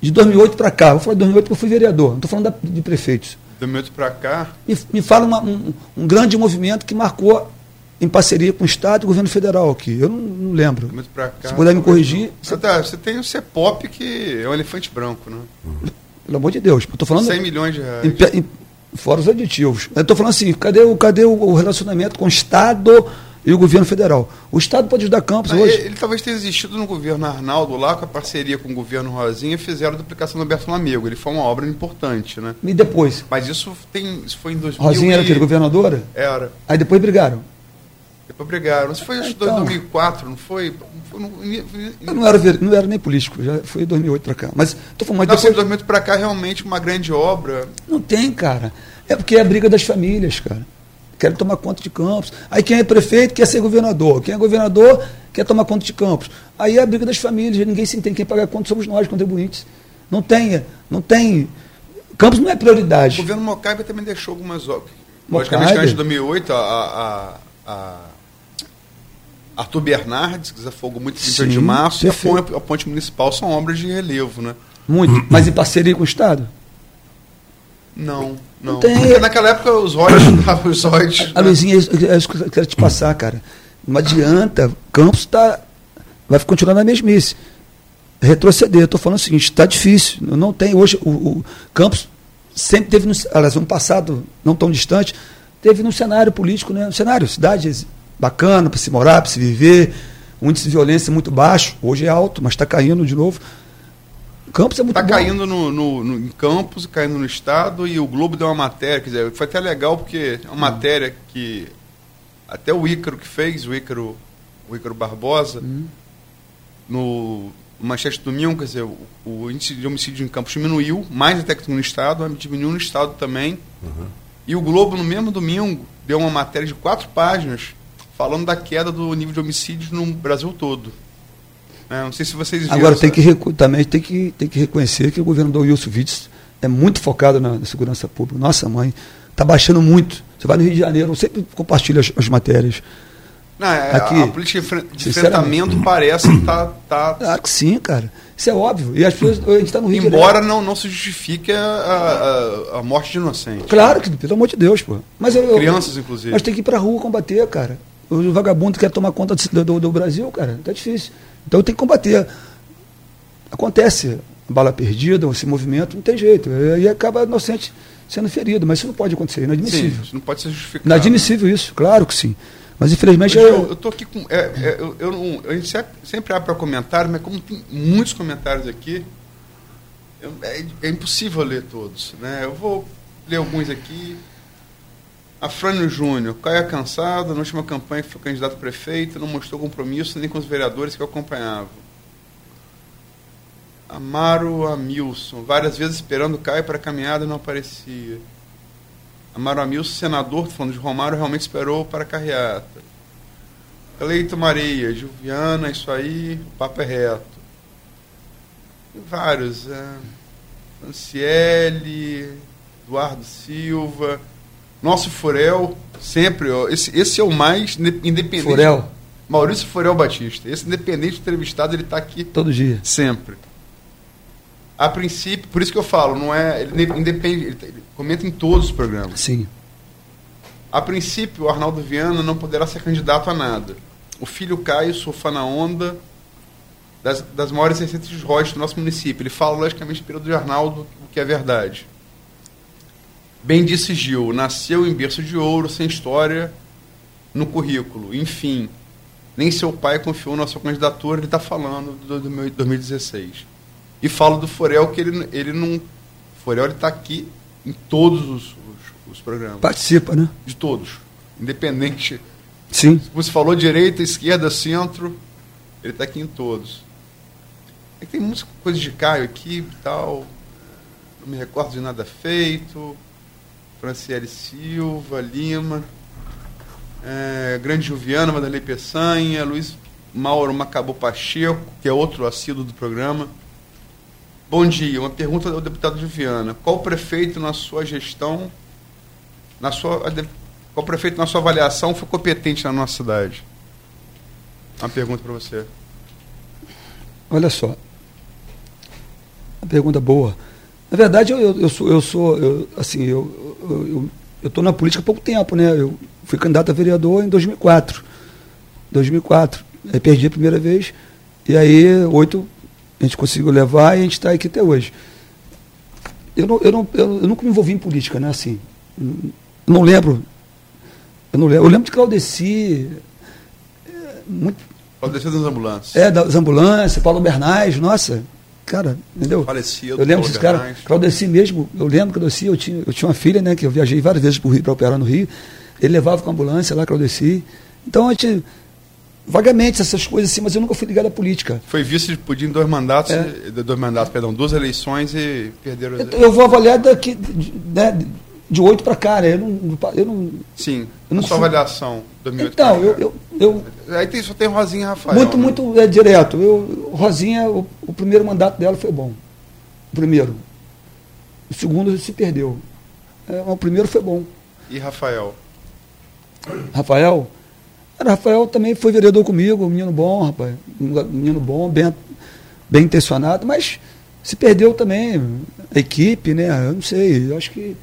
De 2008 para cá. Vou falar de 2008 porque eu fui vereador, não estou falando da, de prefeitos. 2008 para cá? Me, me fala uma, um, um, grande movimento que marcou em parceria com o Estado e o governo federal aqui. Eu não, não lembro. Cá, Se puder me corrigir. Você, tá, você tem o CEPOP, que é um elefante branco, né? Pelo amor de Deus. Estou falando. 100 milhões de reais. Em, em, fora os aditivos. Eu estou falando assim: cadê, o, cadê o relacionamento com o Estado e o governo federal. O Estado pode ajudar Campos Mas hoje. Ele, ele, talvez tenha existido no governo Arnaldo lá, com a parceria com o governo Rosinha, fizeram a duplicação do Alberto Lamego. Ele foi uma obra importante, né? E depois? Mas isso, tem, isso foi em 2000 Rosinha e... era aquele governadora? Era. Aí depois brigaram? Depois brigaram. Isso foi em então, 2004, não foi? Não, não, não, era, não era nem político, já foi 2008 para cá. Mas tô falando, mas depois... 2008 para cá realmente uma grande obra. Não tem, cara. É porque é a briga das famílias, cara querem tomar conta de Campos. Aí quem é prefeito quer ser governador. Quem é governador quer tomar conta de Campos. Aí é a briga das famílias, ninguém se entende. Quem paga a conta somos nós, contribuintes. Não tem, não tem. Campos não é prioridade. O governo Mocaiba também deixou algumas obras. Logicamente, antes de 2008, a, a, a, Arthur Bernardes, que desafogou muito em 1 Sim, de março, e a perfeito. ponte, a ponte municipal são obras de relevo, né? Muito. Mas em parceria com o Estado? Não, não. Não tem- Porque naquela época os royalties davam os royalties. A né? Luizinha, é isso que eu quero te passar, cara. Não adianta. Campos tá, vai continuar na mesmice. Retroceder. Eu tô falando o seguinte, está difícil. Não tem. Hoje, o, o Campos sempre teve, no, aliás, no passado, não tão distante, teve no cenário político, né? No cenário, cidade bacana para se morar, para se viver, um índice de violência muito baixo. Hoje é alto, mas está caindo de novo. Campos é muito Tá bom. caindo no, no, no- em Campos, caindo no Estado, e o Globo deu uma matéria, quer dizer, foi até legal porque é Hum. uma matéria que até o Ícaro que fez, o Ícaro, o Ícaro Barbosa, Hum. no Manchete Domingo, quer dizer, o, o índice de homicídio em Campos diminuiu, mais até que no Estado, mas diminuiu no Estado também. E o Globo, no mesmo domingo, deu uma matéria de quatro páginas falando da queda do nível de homicídios no Brasil todo. É, não sei se vocês viram Agora tem que também tem que, tem que reconhecer que o governador Wilson Witts é muito focado na, na segurança pública. Nossa mãe, está baixando muito. Você vai no Rio de Janeiro, eu sempre compartilho as, as matérias. Não, é, a- Aqui, a política de enfrentamento parece que tá, tá Claro que sim, cara. Isso é óbvio. E as pessoas, a gente está no Rio de embora não, não se justifique a, a, a morte de inocentes. Claro que, pelo amor de Deus, pô. Mas eu, eu- Crianças, inclusive. Mas tem que ir pra rua combater, cara. O vagabundo quer tomar conta do, do- do Brasil, cara. Tá difícil. Então tem que combater. Acontece bala perdida, esse movimento, não tem jeito. E aí acaba inocente sendo ferido. Mas isso não pode acontecer, é Sim, inadmissível. isso não pode ser justificado. Inadmissível isso, claro que sim. Mas infelizmente. Eu- eu, eu tô aqui com. é, é, eu, eu não- a gente sempre, sempre abre para comentário, mas como tem muitos comentários aqui, eu- é, é impossível ler todos. Né? Eu vou ler alguns aqui. Afrânio Júnior, Caia cansado, na última campanha que foi candidato a prefeito, não mostrou compromisso nem com os vereadores que o acompanhavam. Amaro Amilson, várias vezes esperando Caio para a caminhada não aparecia. Amaro Amilson, senador, falando de Romário, realmente esperou para a carreata. Cleito Maria, Juliana, isso aí, o papo é reto. Vários. É, Franciele, Eduardo Silva, nosso Furel, sempre, ó, esse, esse é o mais inde- independente. Furel, Maurício Furel Batista. Esse independente entrevistado, ele está aqui todo dia. Sempre. A princípio, por isso que eu falo, não é. Ele independe, ele, ele comenta em todos os programas. Sim. A princípio, o Arnaldo Viana não poderá ser candidato a nada. O filho Caio surfa na onda das, das maiores receitas de royalties do nosso município. Ele fala, logicamente, pelo de Arnaldo, o que é verdade. Bem disse Gil, nasceu em berço de ouro, sem história no currículo. Enfim, nem seu pai confiou na sua candidatura, ele está falando do, do meu 2016. E falo do Forel, que ele, ele não. Forel está aqui em todos os, os- os programas. Participa, né? De todos. Independente. Sim. Como você falou, direita, esquerda, centro, ele está aqui em todos. É que tem muitas coisas de Caio aqui e tal. Não me recordo de nada feito. Franciele Silva, Lima. É, Grande Juviana, Vanderlei Peçanha, Luiz Mauro Macabou Pacheco, que é outro assíduo do programa. Bom dia, uma pergunta ao deputado Juviana. Qual prefeito na sua gestão, na sua, qual prefeito na sua avaliação foi competente na nossa cidade? Uma pergunta para você. Olha só. Uma pergunta boa. Na verdade, eu, eu, eu sou, eu sou eu, assim, eu eu- estou na política há pouco tempo, né? Eu fui candidato a vereador em 2004. 2004. Aí perdi a primeira vez. E aí, oito, a gente conseguiu levar e a gente está aqui até hoje. Eu, não, eu, não, eu, eu nunca me envolvi em política, né? Assim, não lembro. Eu não lembro. Eu lembro de Claudeci. é, Muito, Pode descer das ambulâncias. é, das ambulâncias, Paulo Bernais, nossa, cara, entendeu? Eu lembro desses caras. Claudeci mesmo, eu lembro que Claudeci, eu tinha, eu tinha uma filha, né, que eu viajei várias vezes para o Rio para operar no Rio, ele levava com a ambulância lá, Claudeci. Então a gente, vagamente essas coisas assim, mas eu nunca fui ligado à política. Foi vice de Pudim em dois mandatos, É. dois mandatos, perdão, duas eleições e perderam. Eu, eu vou avaliar daqui, né, de oito para cá, né, eu não, eu não Sim. Eu não a sua avaliação, 2008. então, eu, eu, eu Aí tem, só tem Rosinha e Rafael. muito, né? muito é, direto. Eu, Rosinha, o, o primeiro mandato dela foi bom. O primeiro. O segundo se perdeu. É, o primeiro foi bom. E Rafael. Rafael, O Rafael também foi vereador comigo, menino bom, rapaz. Menino bom, bem, bem intencionado, mas se perdeu também a equipe, né? Eu não sei, eu acho que.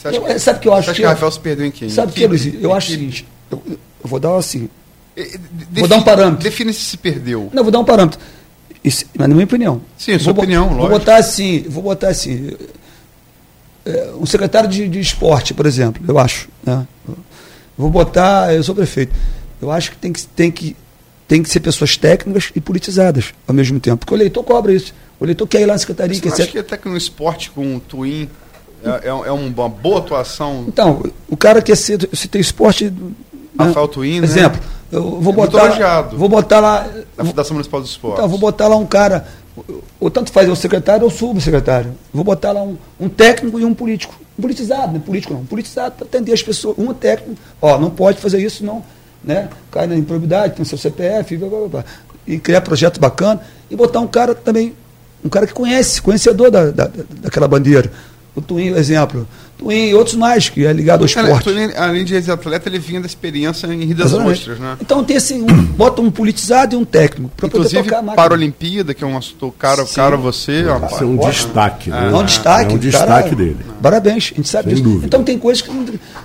Você acha Eu- que, sabe que eu acho acha que- que Rafael se perdeu em quem? Sabe o que? Luizinho? Eu acho o seguinte, eu, eu vou dar assim. Eh, Vou dar um parâmetro. Define se se perdeu. Não, vou dar um parâmetro. Isso, mas na minha opinião. Sim, sua Vou bo- opinião, Vou lógico. botar assim, vou botar assim. é, um secretário de, de esporte, por exemplo, eu acho. né? Vou botar, eu sou prefeito. Eu acho que tem que, tem que, tem que ser pessoas técnicas e politizadas ao mesmo tempo. Porque o eleitor cobra isso. O eleitor quer ir lá na secretaria, Você quer não ser acha que até que no esporte com o Twin é, é, é uma boa atuação? Então, o cara quer ser, se tem esporte. né? Rafael Twin, né? Exemplo, eu vou É botar. Vou botar lá. Da Fundação Municipal dos Esportes. Então, vou botar lá um cara, ou tanto faz o secretário ou o subsecretário. Vou botar lá um, um técnico e um político. Um politizado, não é político não. Um politizado para atender as pessoas. Um técnico, ó, não pode fazer isso, não. Né? Cai na improbidade, tem seu CPF, blá, blá, blá, e criar projeto bacana. E botar um cara também, um cara que conhece, conhecedor da, da, daquela bandeira. O Twin, exemplo. Twin e outros mais, que é ligado ao Cara, esporte. Twin, além de ex-atleta, ele vinha da experiência em Rio das Exatamente. Ostras, né? Então tem assim, um, bota um politizado e um técnico poder Inclusive, tocar a para a Olimpíada, que é um assunto caro, Sim. caro a você. ó, Isso é um destaque, né? É um destaque. É um cara, destaque dele. Parabéns, a gente sabe Sem disso. dúvida. Então tem coisas que,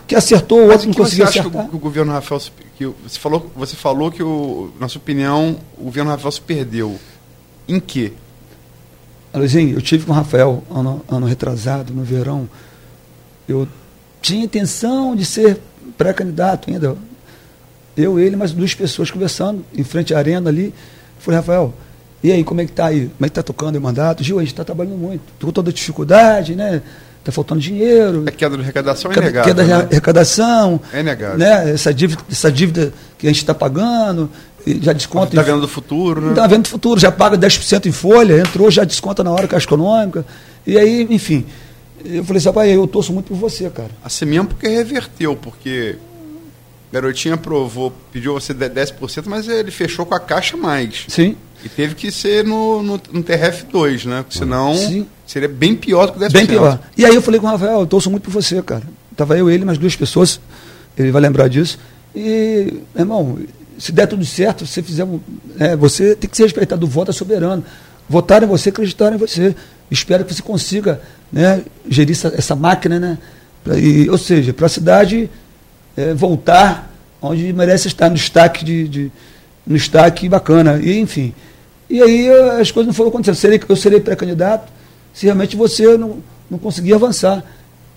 que acertou, o outro não conseguiu acha que acertar. o, o governo Rafael que você falou você falou que o, na sua opinião o governo Rafael se perdeu em quê Luizinho, eu tive com o Rafael ano, ano retrasado, no verão. Eu tinha intenção de ser pré-candidato ainda. Eu, ele, mais duas pessoas conversando em frente à arena ali. Falei, Rafael, e aí, como é que tá aí? Como é que tá tocando o mandato? Gil, a gente está trabalhando muito. Tô com toda dificuldade, né? Tá faltando dinheiro. a queda de arrecadação é inegável queda de né? arrecadação. É inegável. Né? Essa, dívida, essa dívida que a gente está pagando, já desconta. Está vendo do futuro, né? Está vendo futuro, já paga 10% em folha, entrou, já desconta na hora Caixa Econômica. E aí, enfim. Eu falei assim, rapaz, eu torço muito por você, cara. Assim mesmo porque reverteu, porque Garotinho aprovou, pediu você de- 10%, mas ele fechou com a caixa mais. Sim. E teve que ser no, no, no TRF2, né? Porque senão Sim. seria bem pior do que 10%. Bem pior. E aí eu falei com o Rafael, eu torço muito por você, cara. Tava eu, ele, mais duas pessoas, ele vai lembrar disso. E, irmão, se der tudo certo, você fizer. um- é, você tem que ser respeitado, o voto é soberano. Votaram em você, acreditaram em você. Espero que você consiga né, gerir essa, essa máquina, né? Pra- e, ou seja, para a cidade é, voltar onde merece estar, no destaque de, de- no destaque bacana. E, enfim. E aí as coisas não foram acontecendo. Eu serei, eu serei pré-candidato se realmente você não, não conseguir avançar.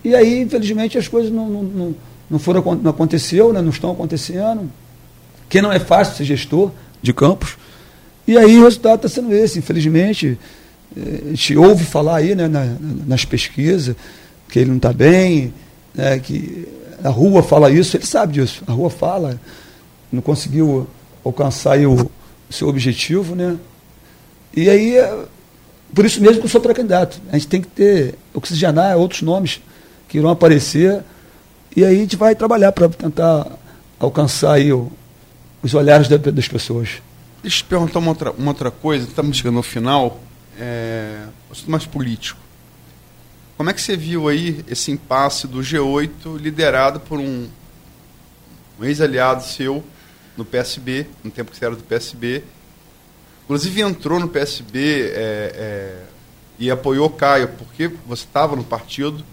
E aí, infelizmente, as coisas não, não, não, não foram não aconteceu, né, não estão acontecendo. Que não é fácil ser gestor de campos. E aí o resultado está sendo esse, infelizmente. eh, A gente ouve falar aí né, na- na- nas pesquisas que ele não está bem, né, que a rua fala isso, ele sabe disso. A rua fala, não conseguiu alcançar o seu objetivo, né? E aí, eh, por isso mesmo que eu sou pré-candidato. A gente tem que ter, oxigenar outros nomes que irão aparecer. E aí a gente vai trabalhar para tentar alcançar aí o- os olhares da- das pessoas. Deixa eu te perguntar uma outra, uma outra coisa, estamos chegando ao final, é, mais político. Como é que você viu aí esse impasse do G8 liderado por um, um ex-aliado seu no PSB, no tempo que você era do PSB, inclusive entrou no PSB é, é, e apoiou Caio, porque você estava no partido,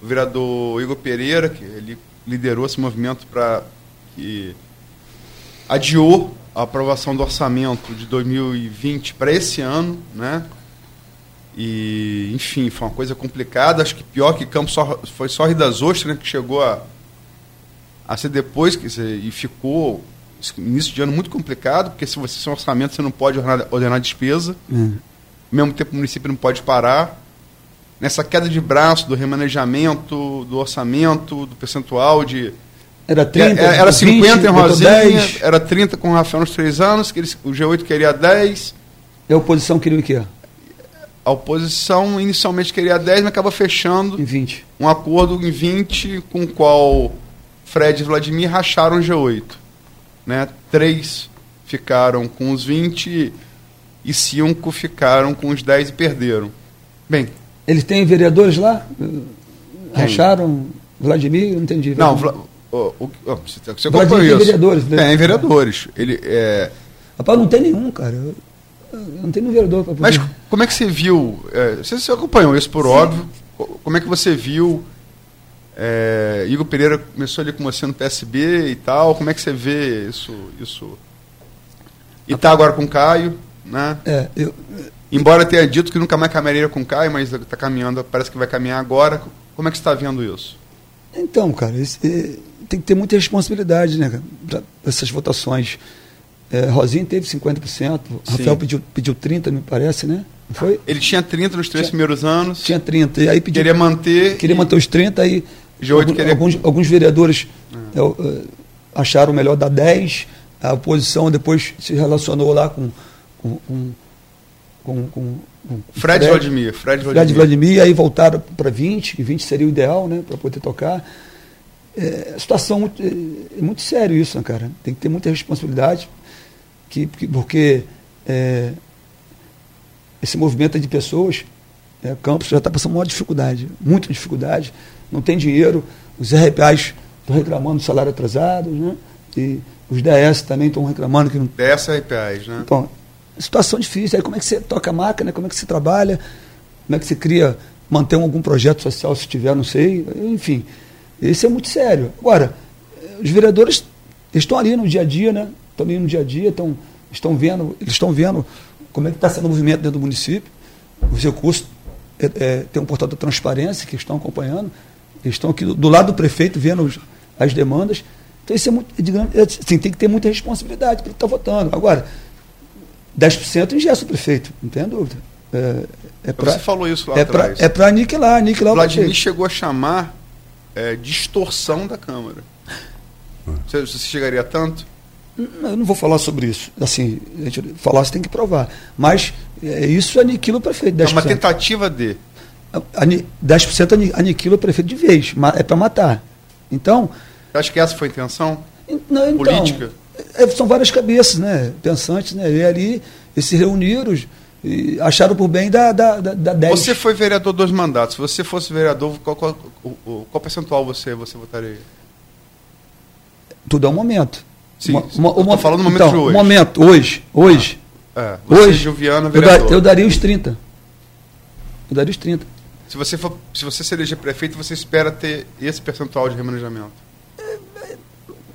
o vereador Igor Pereira, que ele liderou esse movimento para que adiou a aprovação do orçamento de 2020 para esse ano, né? E, enfim, foi uma coisa complicada. Acho que pior que Campos só, foi só Rio das Ostras, né, que chegou a, a ser depois, dizer, e ficou início de ano muito complicado, porque se você tem um orçamento, você não pode ordenar, ordenar despesa. Ao mesmo tempo, o município não pode parar. Nessa queda de braço do remanejamento, do orçamento, do percentual de Era 30, era, era 20, 50 em botou Rosinha, 10. era 30 com o Rafael nos três anos, que eles, o G8 queria 10, E a oposição queria o quê? a oposição inicialmente queria 10, mas acaba fechando Em 20. um acordo em 20, com o qual Fred e Vladimir racharam o G8. Né? Três ficaram com os 20 e cinco ficaram com os 10 e perderam. Bem, Eles têm vereadores lá? Racharam Vladimir? Eu não entendi. não, Vla- o, o, você, acompanhou dizer isso. vereadores, né? É, em vereadores. Ele, é, Rapaz, não tem nenhum, cara. Eu, eu não tem nenhum vereador para mas como é que você viu? é, você, você acompanhou isso por óbvio. Co- Como é que você viu? É, Igor Pereira começou ali com você no PSB e tal. Como é que você vê isso? isso? E tá agora com o Caio, né? É, eu, Embora tenha dito que nunca mais caminharia com o Caio, mas está caminhando, parece que vai caminhar agora. Como é que você está vendo isso? Então, cara, esse, tem que ter muita responsabilidade, né, pra essas votações. É, Rosinha teve 50%, Rafael pediu, pediu 30%, me parece, né? Não foi? Ele tinha 30 nos três Tinha- primeiros anos, Tinha 30%. E aí pediu, queria manter. queria e- manter os 30%, aí algum- queria- alguns, alguns vereadores é, eh, acharam melhor dar 10%, a oposição depois se relacionou lá com. com, com, com, com- com Fred Vladimir. Fred Vladimir. Fred Vladimir, aí voltaram para 20, que 20 seria o ideal, né, para poder tocar. É, situação muito, é, é muito sério isso, né, cara. Tem que ter muita responsabilidade, que, que- porque é, esse movimento é de pessoas, é, Campos já está passando maior dificuldade, muita dificuldade, não tem dinheiro, os RPAs estão reclamando do salário atrasado, né? E os DS também estão reclamando que não Dessa RPAs, né? então, situação difícil. Aí como é que você toca a máquina, como é que você trabalha, como é que você cria, mantém algum projeto social se tiver, não sei. Enfim, isso é muito sério. Agora, os vereadores estão ali no dia a dia, né? Estão ali no dia a dia, estão, estão vendo, eles estão vendo como é que está sendo o movimento dentro do município. Os recursos, é, é, tem um portal da transparência que estão acompanhando. Eles estão aqui do, do lado do prefeito vendo os- as demandas. Então isso é muito, é, digamos, é, assim, tem que ter muita responsabilidade para estar votando. Agora, 10% ingesta o prefeito, não tem dúvida. É, é Você falou isso lá é pra- atrás. é para aniquilar, aniquilar o Vladimir chegou a chamar é, distorção da Câmara. Você, você chegaria a tanto? Não, Eu não vou falar sobre isso. Assim, a gente falar você tem que provar. Mas é, isso aniquila o prefeito. 10%. É uma tentativa de. Ani- 10% ani- aniquila o prefeito de vez. É para matar. Então, Eu acho que essa foi a intenção. Não, então, Política? é, são várias cabeças, né? Pensantes, né? E ali eles se reuniram e acharam por bem da, da, da, da 10. Você foi vereador dois mandatos. Se você fosse vereador, qual, qual, o- qual percentual você, você votaria? Tudo é um momento. Sim, Uma- Eu falando no momento então, de hoje. momento, hoje. Hoje. É, você, hoje. Eu, da- vereador. eu daria os 30. Eu daria os 30. Se você for, se você se eleger prefeito, você espera ter esse percentual de remanejamento.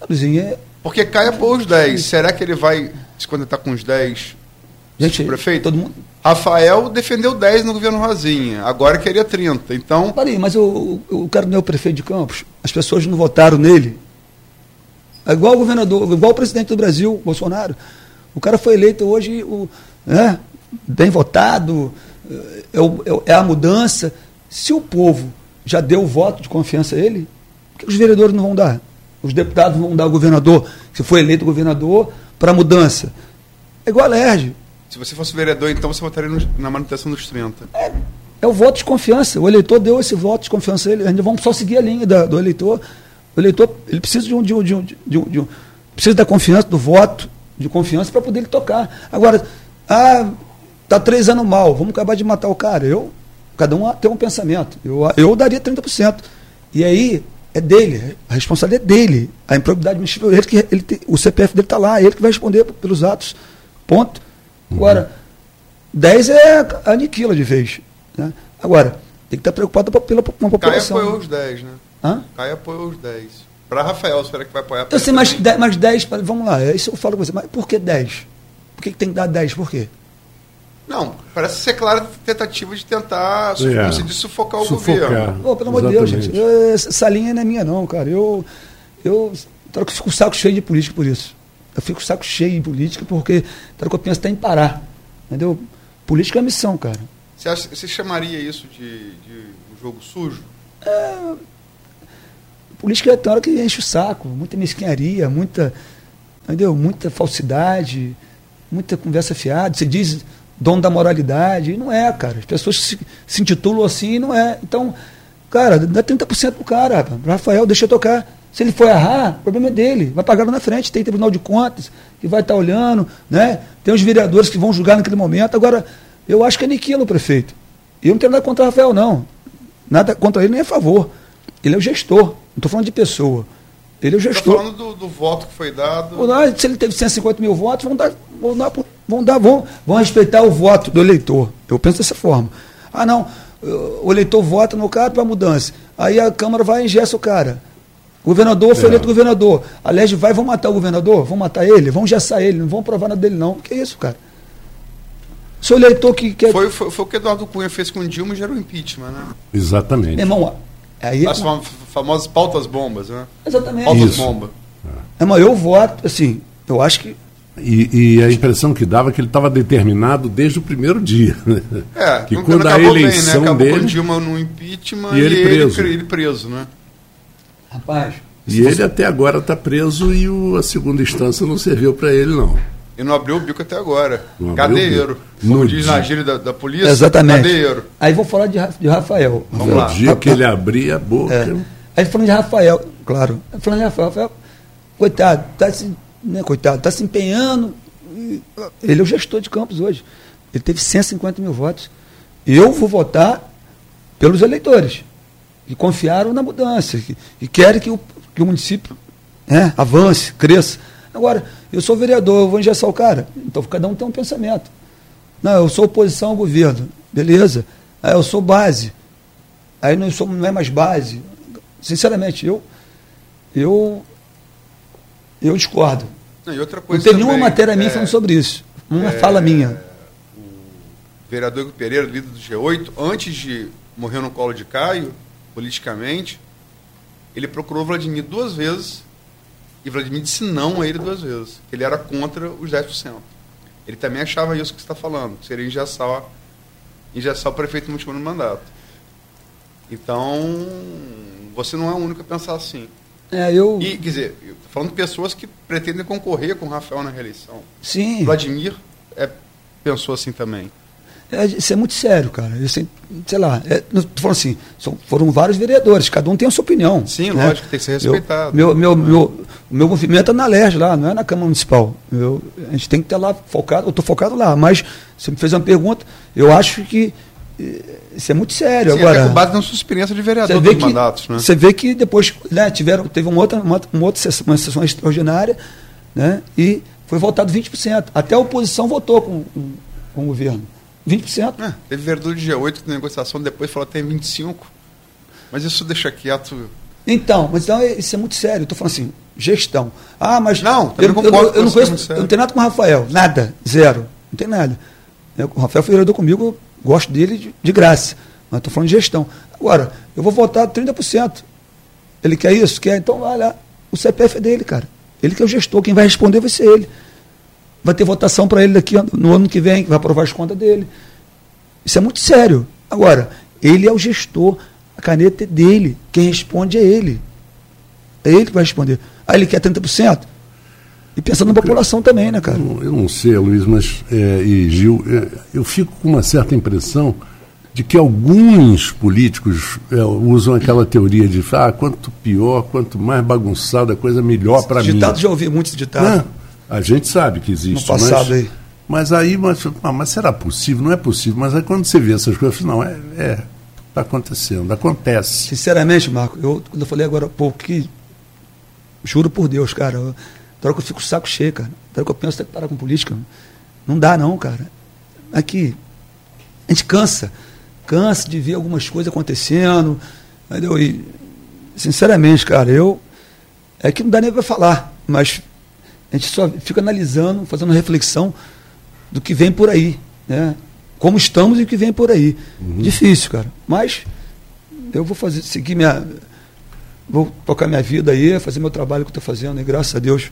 Luzinho, é, Porque cai por os 10. Será que ele vai se contentar com os 10? Gente, Prefeito? todo mundo. Rafael defendeu 10 no governo Rosinha, agora queria 30. Então, Parei, mas o, o, o cara não é o prefeito de Campos. As pessoas não votaram nele. É igual o governador, igual o presidente do Brasil, Bolsonaro. O cara foi eleito hoje, o, né, bem votado, é, o- é o- é a mudança. Se o povo já deu o voto de confiança a ele, por que os vereadores não vão dar? Os deputados não vão dar ao governador, se foi eleito governador, para a mudança. É igual a LERJ. Se você fosse vereador, então você votaria no- na manutenção dos 30. É o voto de confiança. O eleitor deu esse voto de confiança a ele. Ainda vamos só seguir a linha da- do eleitor. O eleitor ele precisa de um, de um, de um, de um, de um- precisa da confiança, do voto de confiança para poder ele tocar. Agora, ah, tá três anos mal, vamos acabar de matar o cara. Eu, cada um tem um pensamento. Eu, eu daria 30%. E aí é dele, a responsabilidade é dele. A improbidade administrativa, ele que ele tem- o CPF dele está lá, ele que vai responder pelos atos. Ponto. Agora, 10 é aniquila de vez. Né? Agora, tem que estar preocupado po- pela, com a Caio população. apoiou os 10, né? Hã? Caio apoiou os 10. Para Rafael, será que vai apoiar? Eu sei, ele mas também? 10, mas 10, pa- vamos lá, é isso eu falo com você, mas por que 10? Por que, que tem que dar 10? Por quê? Não, parece ser clara tentativa de tentar, su- É. diz, sufocar o Sufocar. governo. Pô, pelo amor de Deus, gente, eu- essa linha não é minha não, cara. Eu, eu, eu fico com o saco cheio de política por isso. Eu fico saco cheio de política porque, claro que eu penso até em parar. Entendeu? Política é missão, cara. Você, acha, você chamaria isso de, de um jogo sujo? Política tem hora que enche o saco, muita mesquinharia, muita, entendeu? Muita falsidade, muita conversa fiada. Você diz dono da moralidade, e não é, cara. As pessoas se, se intitulam assim e não é. Então, cara, dá 30% pro cara, Rafael, deixa eu tocar. Se ele for errar, o problema é dele. Vai pagar lá na frente. Tem Tribunal de Contas que vai estar olhando, né? Tem os vereadores que vão julgar naquele momento. Agora, eu acho que aniquila o prefeito. E eu não tenho nada contra o Rafael, não. Nada contra ele nem a favor. Ele é o gestor. Não estou falando de pessoa. Ele é o Tá gestor. falando do, do voto que foi dado. Se ele teve 150 mil votos, vão dar, vão dar, vão dar, vão, vão respeitar o voto do eleitor. Eu penso dessa forma. Ah, não, o eleitor vota no cara para mudança. Aí a Câmara vai e ingessa o cara. O governador foi É. eleito governador. A Leste vai, vão matar o governador? Vão matar ele? Vão gessar ele? Não vão provar nada dele, não. Que isso, cara? Sou eleitor que quer. Foi, foi, foi o que Eduardo Cunha fez com o Dilma e gerou impeachment, né? Exatamente. Meu irmão, aí. As fam- famosas pautas bombas, né? Exatamente. Pautas Isso. bomba. Meu irmão, eu voto, assim, eu acho que. E, e a impressão que dava é que ele estava determinado desde o primeiro dia. né? É, que quando a acabou eleição bem, né? Acabou com dele. o Dilma no impeachment E ele preso. Ele, preso, né? Rapaz. E ele até agora está preso e o- a segunda instância não serviu para ele, não. E não abriu o bico até agora. Não Cadeiro. Como No diz dia. na gíria da, da polícia, Exatamente. cadeiro. Aí vou falar de, de Rafael. Vamos lá. O dia que ele abria a boca. É. Aí falando de Rafael, claro. Falando de Rafael, Rafael coitado, tá se, né, coitado, tá se empenhando. E, Ele é o gestor de campos hoje. Ele teve 150 mil votos. Eu vou votar pelos eleitores que confiaram na mudança, que, que querem que o, que o município né, avance, cresça. Agora, eu sou vereador, eu vou engessar o cara. Então cada um tem um pensamento. Não, eu sou oposição ao governo. Beleza. Aí eu sou base. Aí não, sou, não é mais base. Sinceramente, eu, eu, eu discordo. Não, e outra Não coisa tem nenhuma matéria minha é, falando sobre isso. Uma é, fala minha. O vereador Igor Pereira, líder do G8, antes de morrer no colo de Caio, politicamente, ele procurou Vladimir duas vezes e Vladimir disse não a ele duas vezes. que Ele era contra os 10%. Ele também achava isso que você está falando, que seria engessar, engessar o prefeito no segundo mandato. Então, você não é o único a pensar assim. É, eu. E, quer dizer, falando de pessoas que pretendem concorrer com o Rafael na reeleição. Sim. Vladimir é, pensou assim também. É, isso é muito sério, cara. Isso, é- sei lá, é, falando assim, são- foram vários vereadores, cada um tem a sua opinião. Sim, né? lógico, tem que ser respeitado. Meu, meu, meu, o meu movimento é na LERJ lá, não é na Câmara Municipal. Eu, a gente tem que estar lá focado, eu estou focado lá, mas você me fez uma pergunta, eu acho que eh, isso é muito sério. Sim, Agora, até com base na sua experiência de vereador dos que, mandatos, né? você vê que depois né, tiveram, teve uma outra, uma, uma outra sessão, uma sessão extraordinária né, e foi votado 20%. Até a oposição votou com, com, com o governo. 20%. É, teve vereador de G8 que na negociação depois falou que tem 25. Mas isso deixa quieto. Então, mas então, é- isso é muito sério. Eu estou falando assim, gestão. Ah, mas. Não, eu, concordo eu, eu com não é conheço, eu não tenho nada com o Rafael. Nada. Zero. Não tem nada. Eu- o Rafael foi vereador comigo, eu gosto dele de, de graça. Mas estou falando de gestão. Agora, eu vou votar 30%. Ele quer isso? Quer? Então, olha, o CPF é dele, cara. Ele que é o gestor, quem vai responder vai ser ele. Vai ter votação para ele daqui no ano que vem, que vai aprovar as contas dele. Isso é muito sério. Agora, ele é o gestor, a caneta é dele, quem responde é ele. É ele que vai responder. Ah, ele quer 30%? E pensando na população também, né, cara? Eu não- eu não sei, Luiz, mas é, e Gil, é, eu fico com uma certa impressão de que alguns políticos é, usam aquela teoria de ah, quanto pior, quanto mais bagunçada a coisa, melhor para mim. Ditado, já ouvi muitos ditados. A gente sabe que existe. No passado mas, aí. Mas aí, mas, ah, mas será possível? Não é possível. Mas aí quando você vê essas coisas, não, é, é está acontecendo, acontece. Sinceramente, Marco, eu, quando eu falei agora há pouco que. Juro por Deus, cara. Eu, hora que eu fico saco cheio, cara. Na hora que eu penso, tem que parar com política. Não dá, não, cara. Aqui. A gente cansa. Cansa de ver algumas coisas acontecendo. Entendeu? E, sinceramente, cara, eu. É que não dá nem para falar. Mas a gente só fica analisando, fazendo reflexão do que vem por aí. Né? Como estamos e o que vem por aí. Difícil, cara. Mas eu vou fazer, seguir minha. Vou tocar minha vida aí, fazer meu trabalho que eu estou fazendo, e graças a Deus,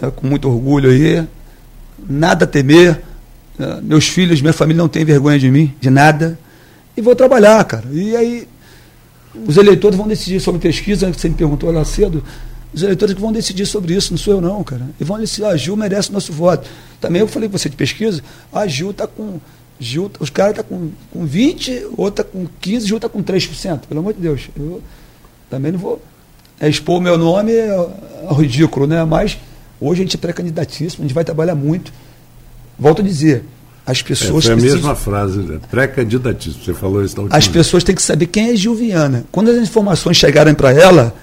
né, com muito orgulho aí. Nada a temer. né, meus filhos, minha família não tem vergonha de mim, de nada. E vou trabalhar, cara. E aí, os eleitores vão decidir sobre pesquisa, que você me perguntou lá cedo. Os eleitores que vão decidir sobre isso, não sou eu não, cara. E vão decidir, ah, Gil merece nosso voto. Também eu falei com você de pesquisa, ah, Gil está com. Gil, os caras estão tá com, com 20, outro está com 15, Gil está com 3%. Pelo amor de Deus. Eu também não vou é, expor o meu nome ao ridículo, né? Mas hoje a gente é pré-candidatíssimo, a gente vai trabalhar muito. Volto a dizer, as É, pessoas foi a precisam- mesma frase, né? pré-candidatismo. Você falou isso da última as pessoas têm que saber quem é Gil Viana. Quando as informações chegarem para ela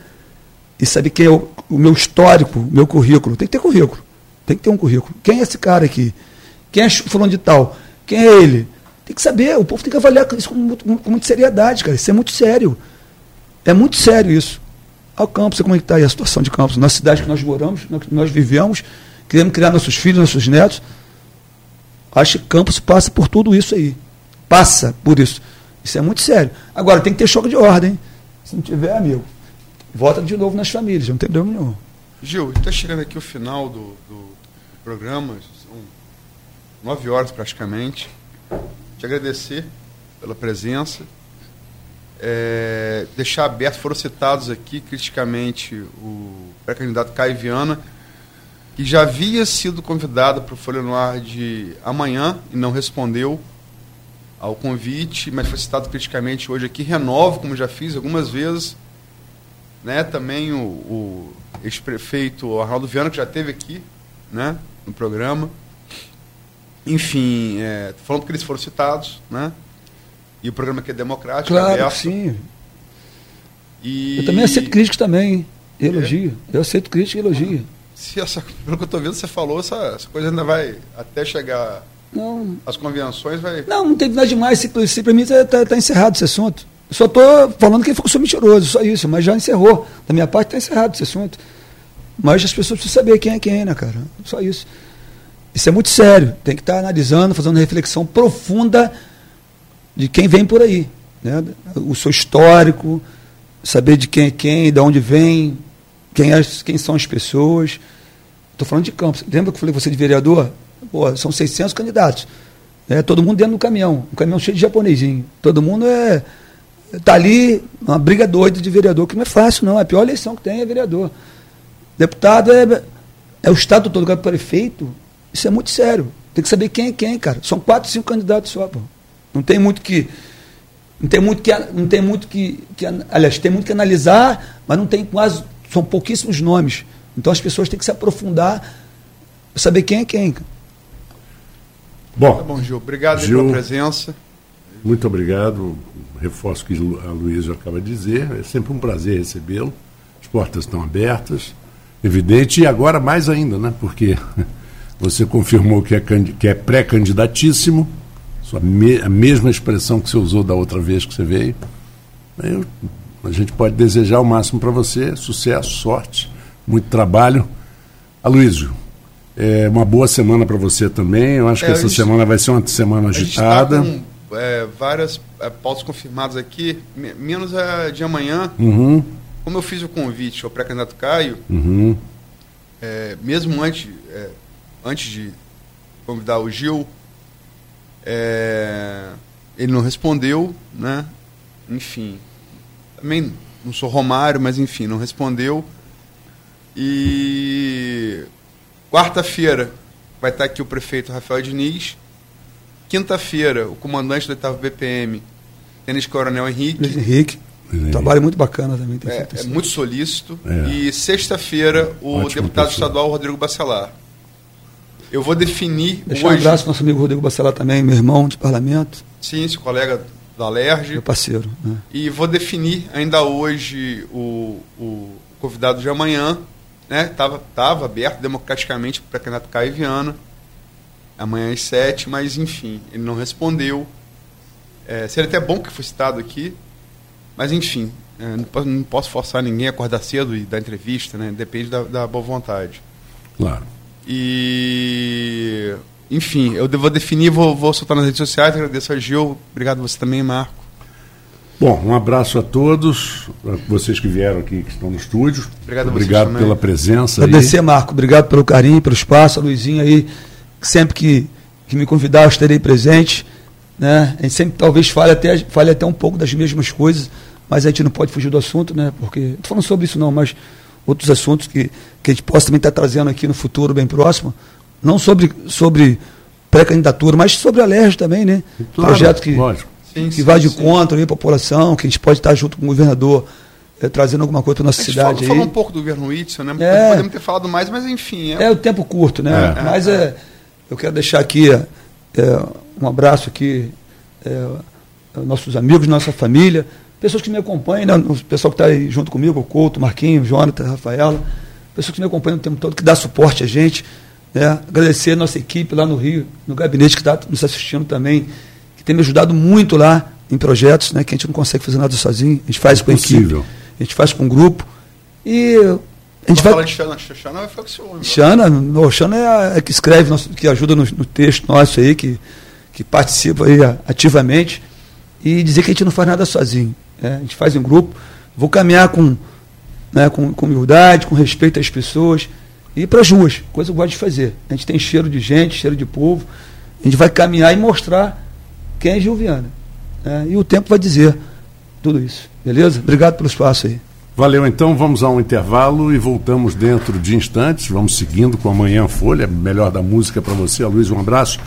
e saber quem é o, o meu histórico, o meu currículo. Tem que ter currículo. Tem que ter um currículo. Quem é esse cara aqui? Quem é fulano de tal? Quem é ele? Tem que saber, o povo tem que avaliar isso com, muito, com muita seriedade, cara. Isso é muito sério. É muito sério isso. Ao Campos, como é que está aí a situação de Campos? Na cidade que nós moramos, nós vivemos, queremos criar nossos filhos, nossos netos. Acho que Campos passa por tudo isso aí. Passa por isso. Isso é muito sério. Agora, tem que ter choque de ordem. Se não tiver, amigo, volta de novo nas famílias, não tem problema nenhum. Gil, está chegando aqui o final do, do, do programa, são nove horas praticamente. Te agradecer pela presença. É, deixar aberto, foram citados aqui criticamente o pré-candidato Caio Viana, que já havia sido convidado para o Folha no Ar de amanhã e não respondeu ao convite, mas foi citado criticamente hoje aqui. Renovo, como já fiz algumas vezes. Né? Também o, o ex-prefeito Arnaldo Viana, que já esteve aqui né? no programa. Enfim, é, falando porque eles foram citados, né? E o programa aqui é democrático, claro, aberto. sim. E... Eu também aceito crítica também, elogio. É. Eu aceito crítica e elogio. Se essa, pelo que eu estou vendo, você falou, essa, essa coisa ainda vai até chegar não. As convenções vai. Não, não teve nada demais. Se, se para mim está tá, tá encerrado esse assunto. Só estou falando que ele foi mentiroso, só isso, mas já encerrou. Da minha parte está encerrado esse assunto. Mas as pessoas precisam saber quem é quem, né, cara? Só isso. Isso é muito sério. Tem que estar tá analisando, fazendo reflexão profunda de quem vem por aí. Né? O seu histórico, saber de quem é quem, de onde vem, quem, é, quem são as pessoas. Estou falando de Campos. Lembra que eu falei você de vereador? Pô, são 600 candidatos. É, todo mundo dentro do caminhão. Um caminhão cheio de japonesinho. Todo mundo é. Está ali, uma briga doida de vereador, que não é fácil, não. A pior eleição que tem é vereador. Deputado é, é o Estado todo, lugar prefeito. Isso é muito sério. Tem que saber quem é quem, cara. São quatro, cinco candidatos só, pô. Não tem muito que. Não tem muito que. Não tem muito que, que. Aliás, tem muito que analisar, mas não tem quase. São pouquíssimos nomes. Então as pessoas têm que se aprofundar, saber quem é quem. Bom, tá bom Gil. Obrigado Gil, pela presença. Muito obrigado. Reforço o que a Luísa acaba de dizer. É sempre um prazer recebê-lo. As portas estão abertas, evidente, e agora mais ainda, né? Porque você confirmou que é, que é pré-candidatíssimo, a mesma expressão que você usou da outra vez que você veio. Eu, a gente pode desejar o máximo para você, sucesso, sorte, muito trabalho. Aloysio, é uma boa semana para você também. Eu acho é, que essa gente, semana vai ser uma semana tá agitada. É, várias é, pautas confirmadas aqui, menos a de amanhã. Uhum. Como eu fiz o convite ao pré-candidato Caio, uhum. É, mesmo antes, é, antes de convidar o Gil, é, ele não respondeu, né? Enfim, também não sou Romário, mas enfim, não respondeu. E Quarta-feira vai estar aqui o prefeito Rafael Diniz. Quinta-feira, o comandante do 8 BPM, Tênis Coronel Henrique. Henrique. Trabalho muito bacana também. É, é, muito solícito. É. E sexta-feira, o Ótimo deputado pessoa. estadual Rodrigo Bacelar. Eu vou definir. Deixar hoje... um abraço para nosso amigo Rodrigo Bacelar também, meu irmão de parlamento. Sim, esse colega da Alerj. Meu parceiro. Né? E vou definir ainda hoje o, o convidado de amanhã, né? Tava, tava aberto democraticamente para o candidato Caio Viana, amanhã às sete, mas enfim, ele não respondeu. É, seria até bom que fosse citado aqui, mas enfim, é, não, posso, não, posso, forçar ninguém a acordar cedo e dar entrevista, né? Depende da, da boa vontade. Claro. E enfim, eu vou definir, vou, vou soltar nas redes sociais. Agradeço a Gil, obrigado você também, Marco. Bom, um abraço a todos, a vocês que vieram aqui, que estão no estúdio. Obrigado, Obrigado pela presença. Agradecer, aí. Marco. Obrigado pelo carinho, pelo espaço. A Luizinha aí, sempre que, que me convidar, eu estarei presente. Né? A gente sempre talvez fale até, fale até um pouco das mesmas coisas, mas a gente não pode fugir do assunto, né? Porque. Não estou falando sobre isso não, mas outros assuntos que, que a gente possa também estar trazendo aqui no futuro bem próximo. Não sobre, sobre pré-candidatura, mas sobre a LERJ também, né? Claro, Projeto que. Lógico sim, que sim, vai de sim. contra a população, que a gente pode estar junto com o governador é, trazendo alguma coisa para nossa a cidade. Fala, falou um pouco do governo Whitson, né? É, Podemos ter falado mais, mas enfim. É, é o tempo curto, né? É, mas é, eu quero deixar aqui é, um abraço aqui, nossos amigos, nossa família, pessoas que me acompanham, né? o pessoal que está aí junto comigo, o Couto, Marquinhos, Jonathan, Rafaela. pessoas que me acompanham o tempo todo, que dá suporte a gente. Né? Agradecer a nossa equipe lá no Rio, no gabinete que está nos assistindo também, que tem me ajudado muito lá em projetos, né? que a gente não consegue fazer nada sozinho, a gente faz é com a equipe, a gente faz com um grupo. E a gente vai. De Xana, Xana vai ficar com ciúme. Xana, não, Xana é a, é que escreve, nosso, que ajuda no, no, texto nosso aí, que, que participa aí ativamente. E dizer que a gente não faz nada sozinho. Né? A gente faz em grupo. Vou caminhar com, né, com, com humildade, com respeito às pessoas. E ir para as ruas, coisa que eu gosto de fazer. A gente tem cheiro de gente, cheiro de povo. A gente vai caminhar e mostrar quem é Gilviana. Né? E o tempo vai dizer tudo isso. Beleza? Obrigado pelo espaço aí. Valeu, então vamos a um intervalo e voltamos dentro de instantes. Vamos seguindo com a Manhã Folha, melhor da música para você. Luiz, um abraço.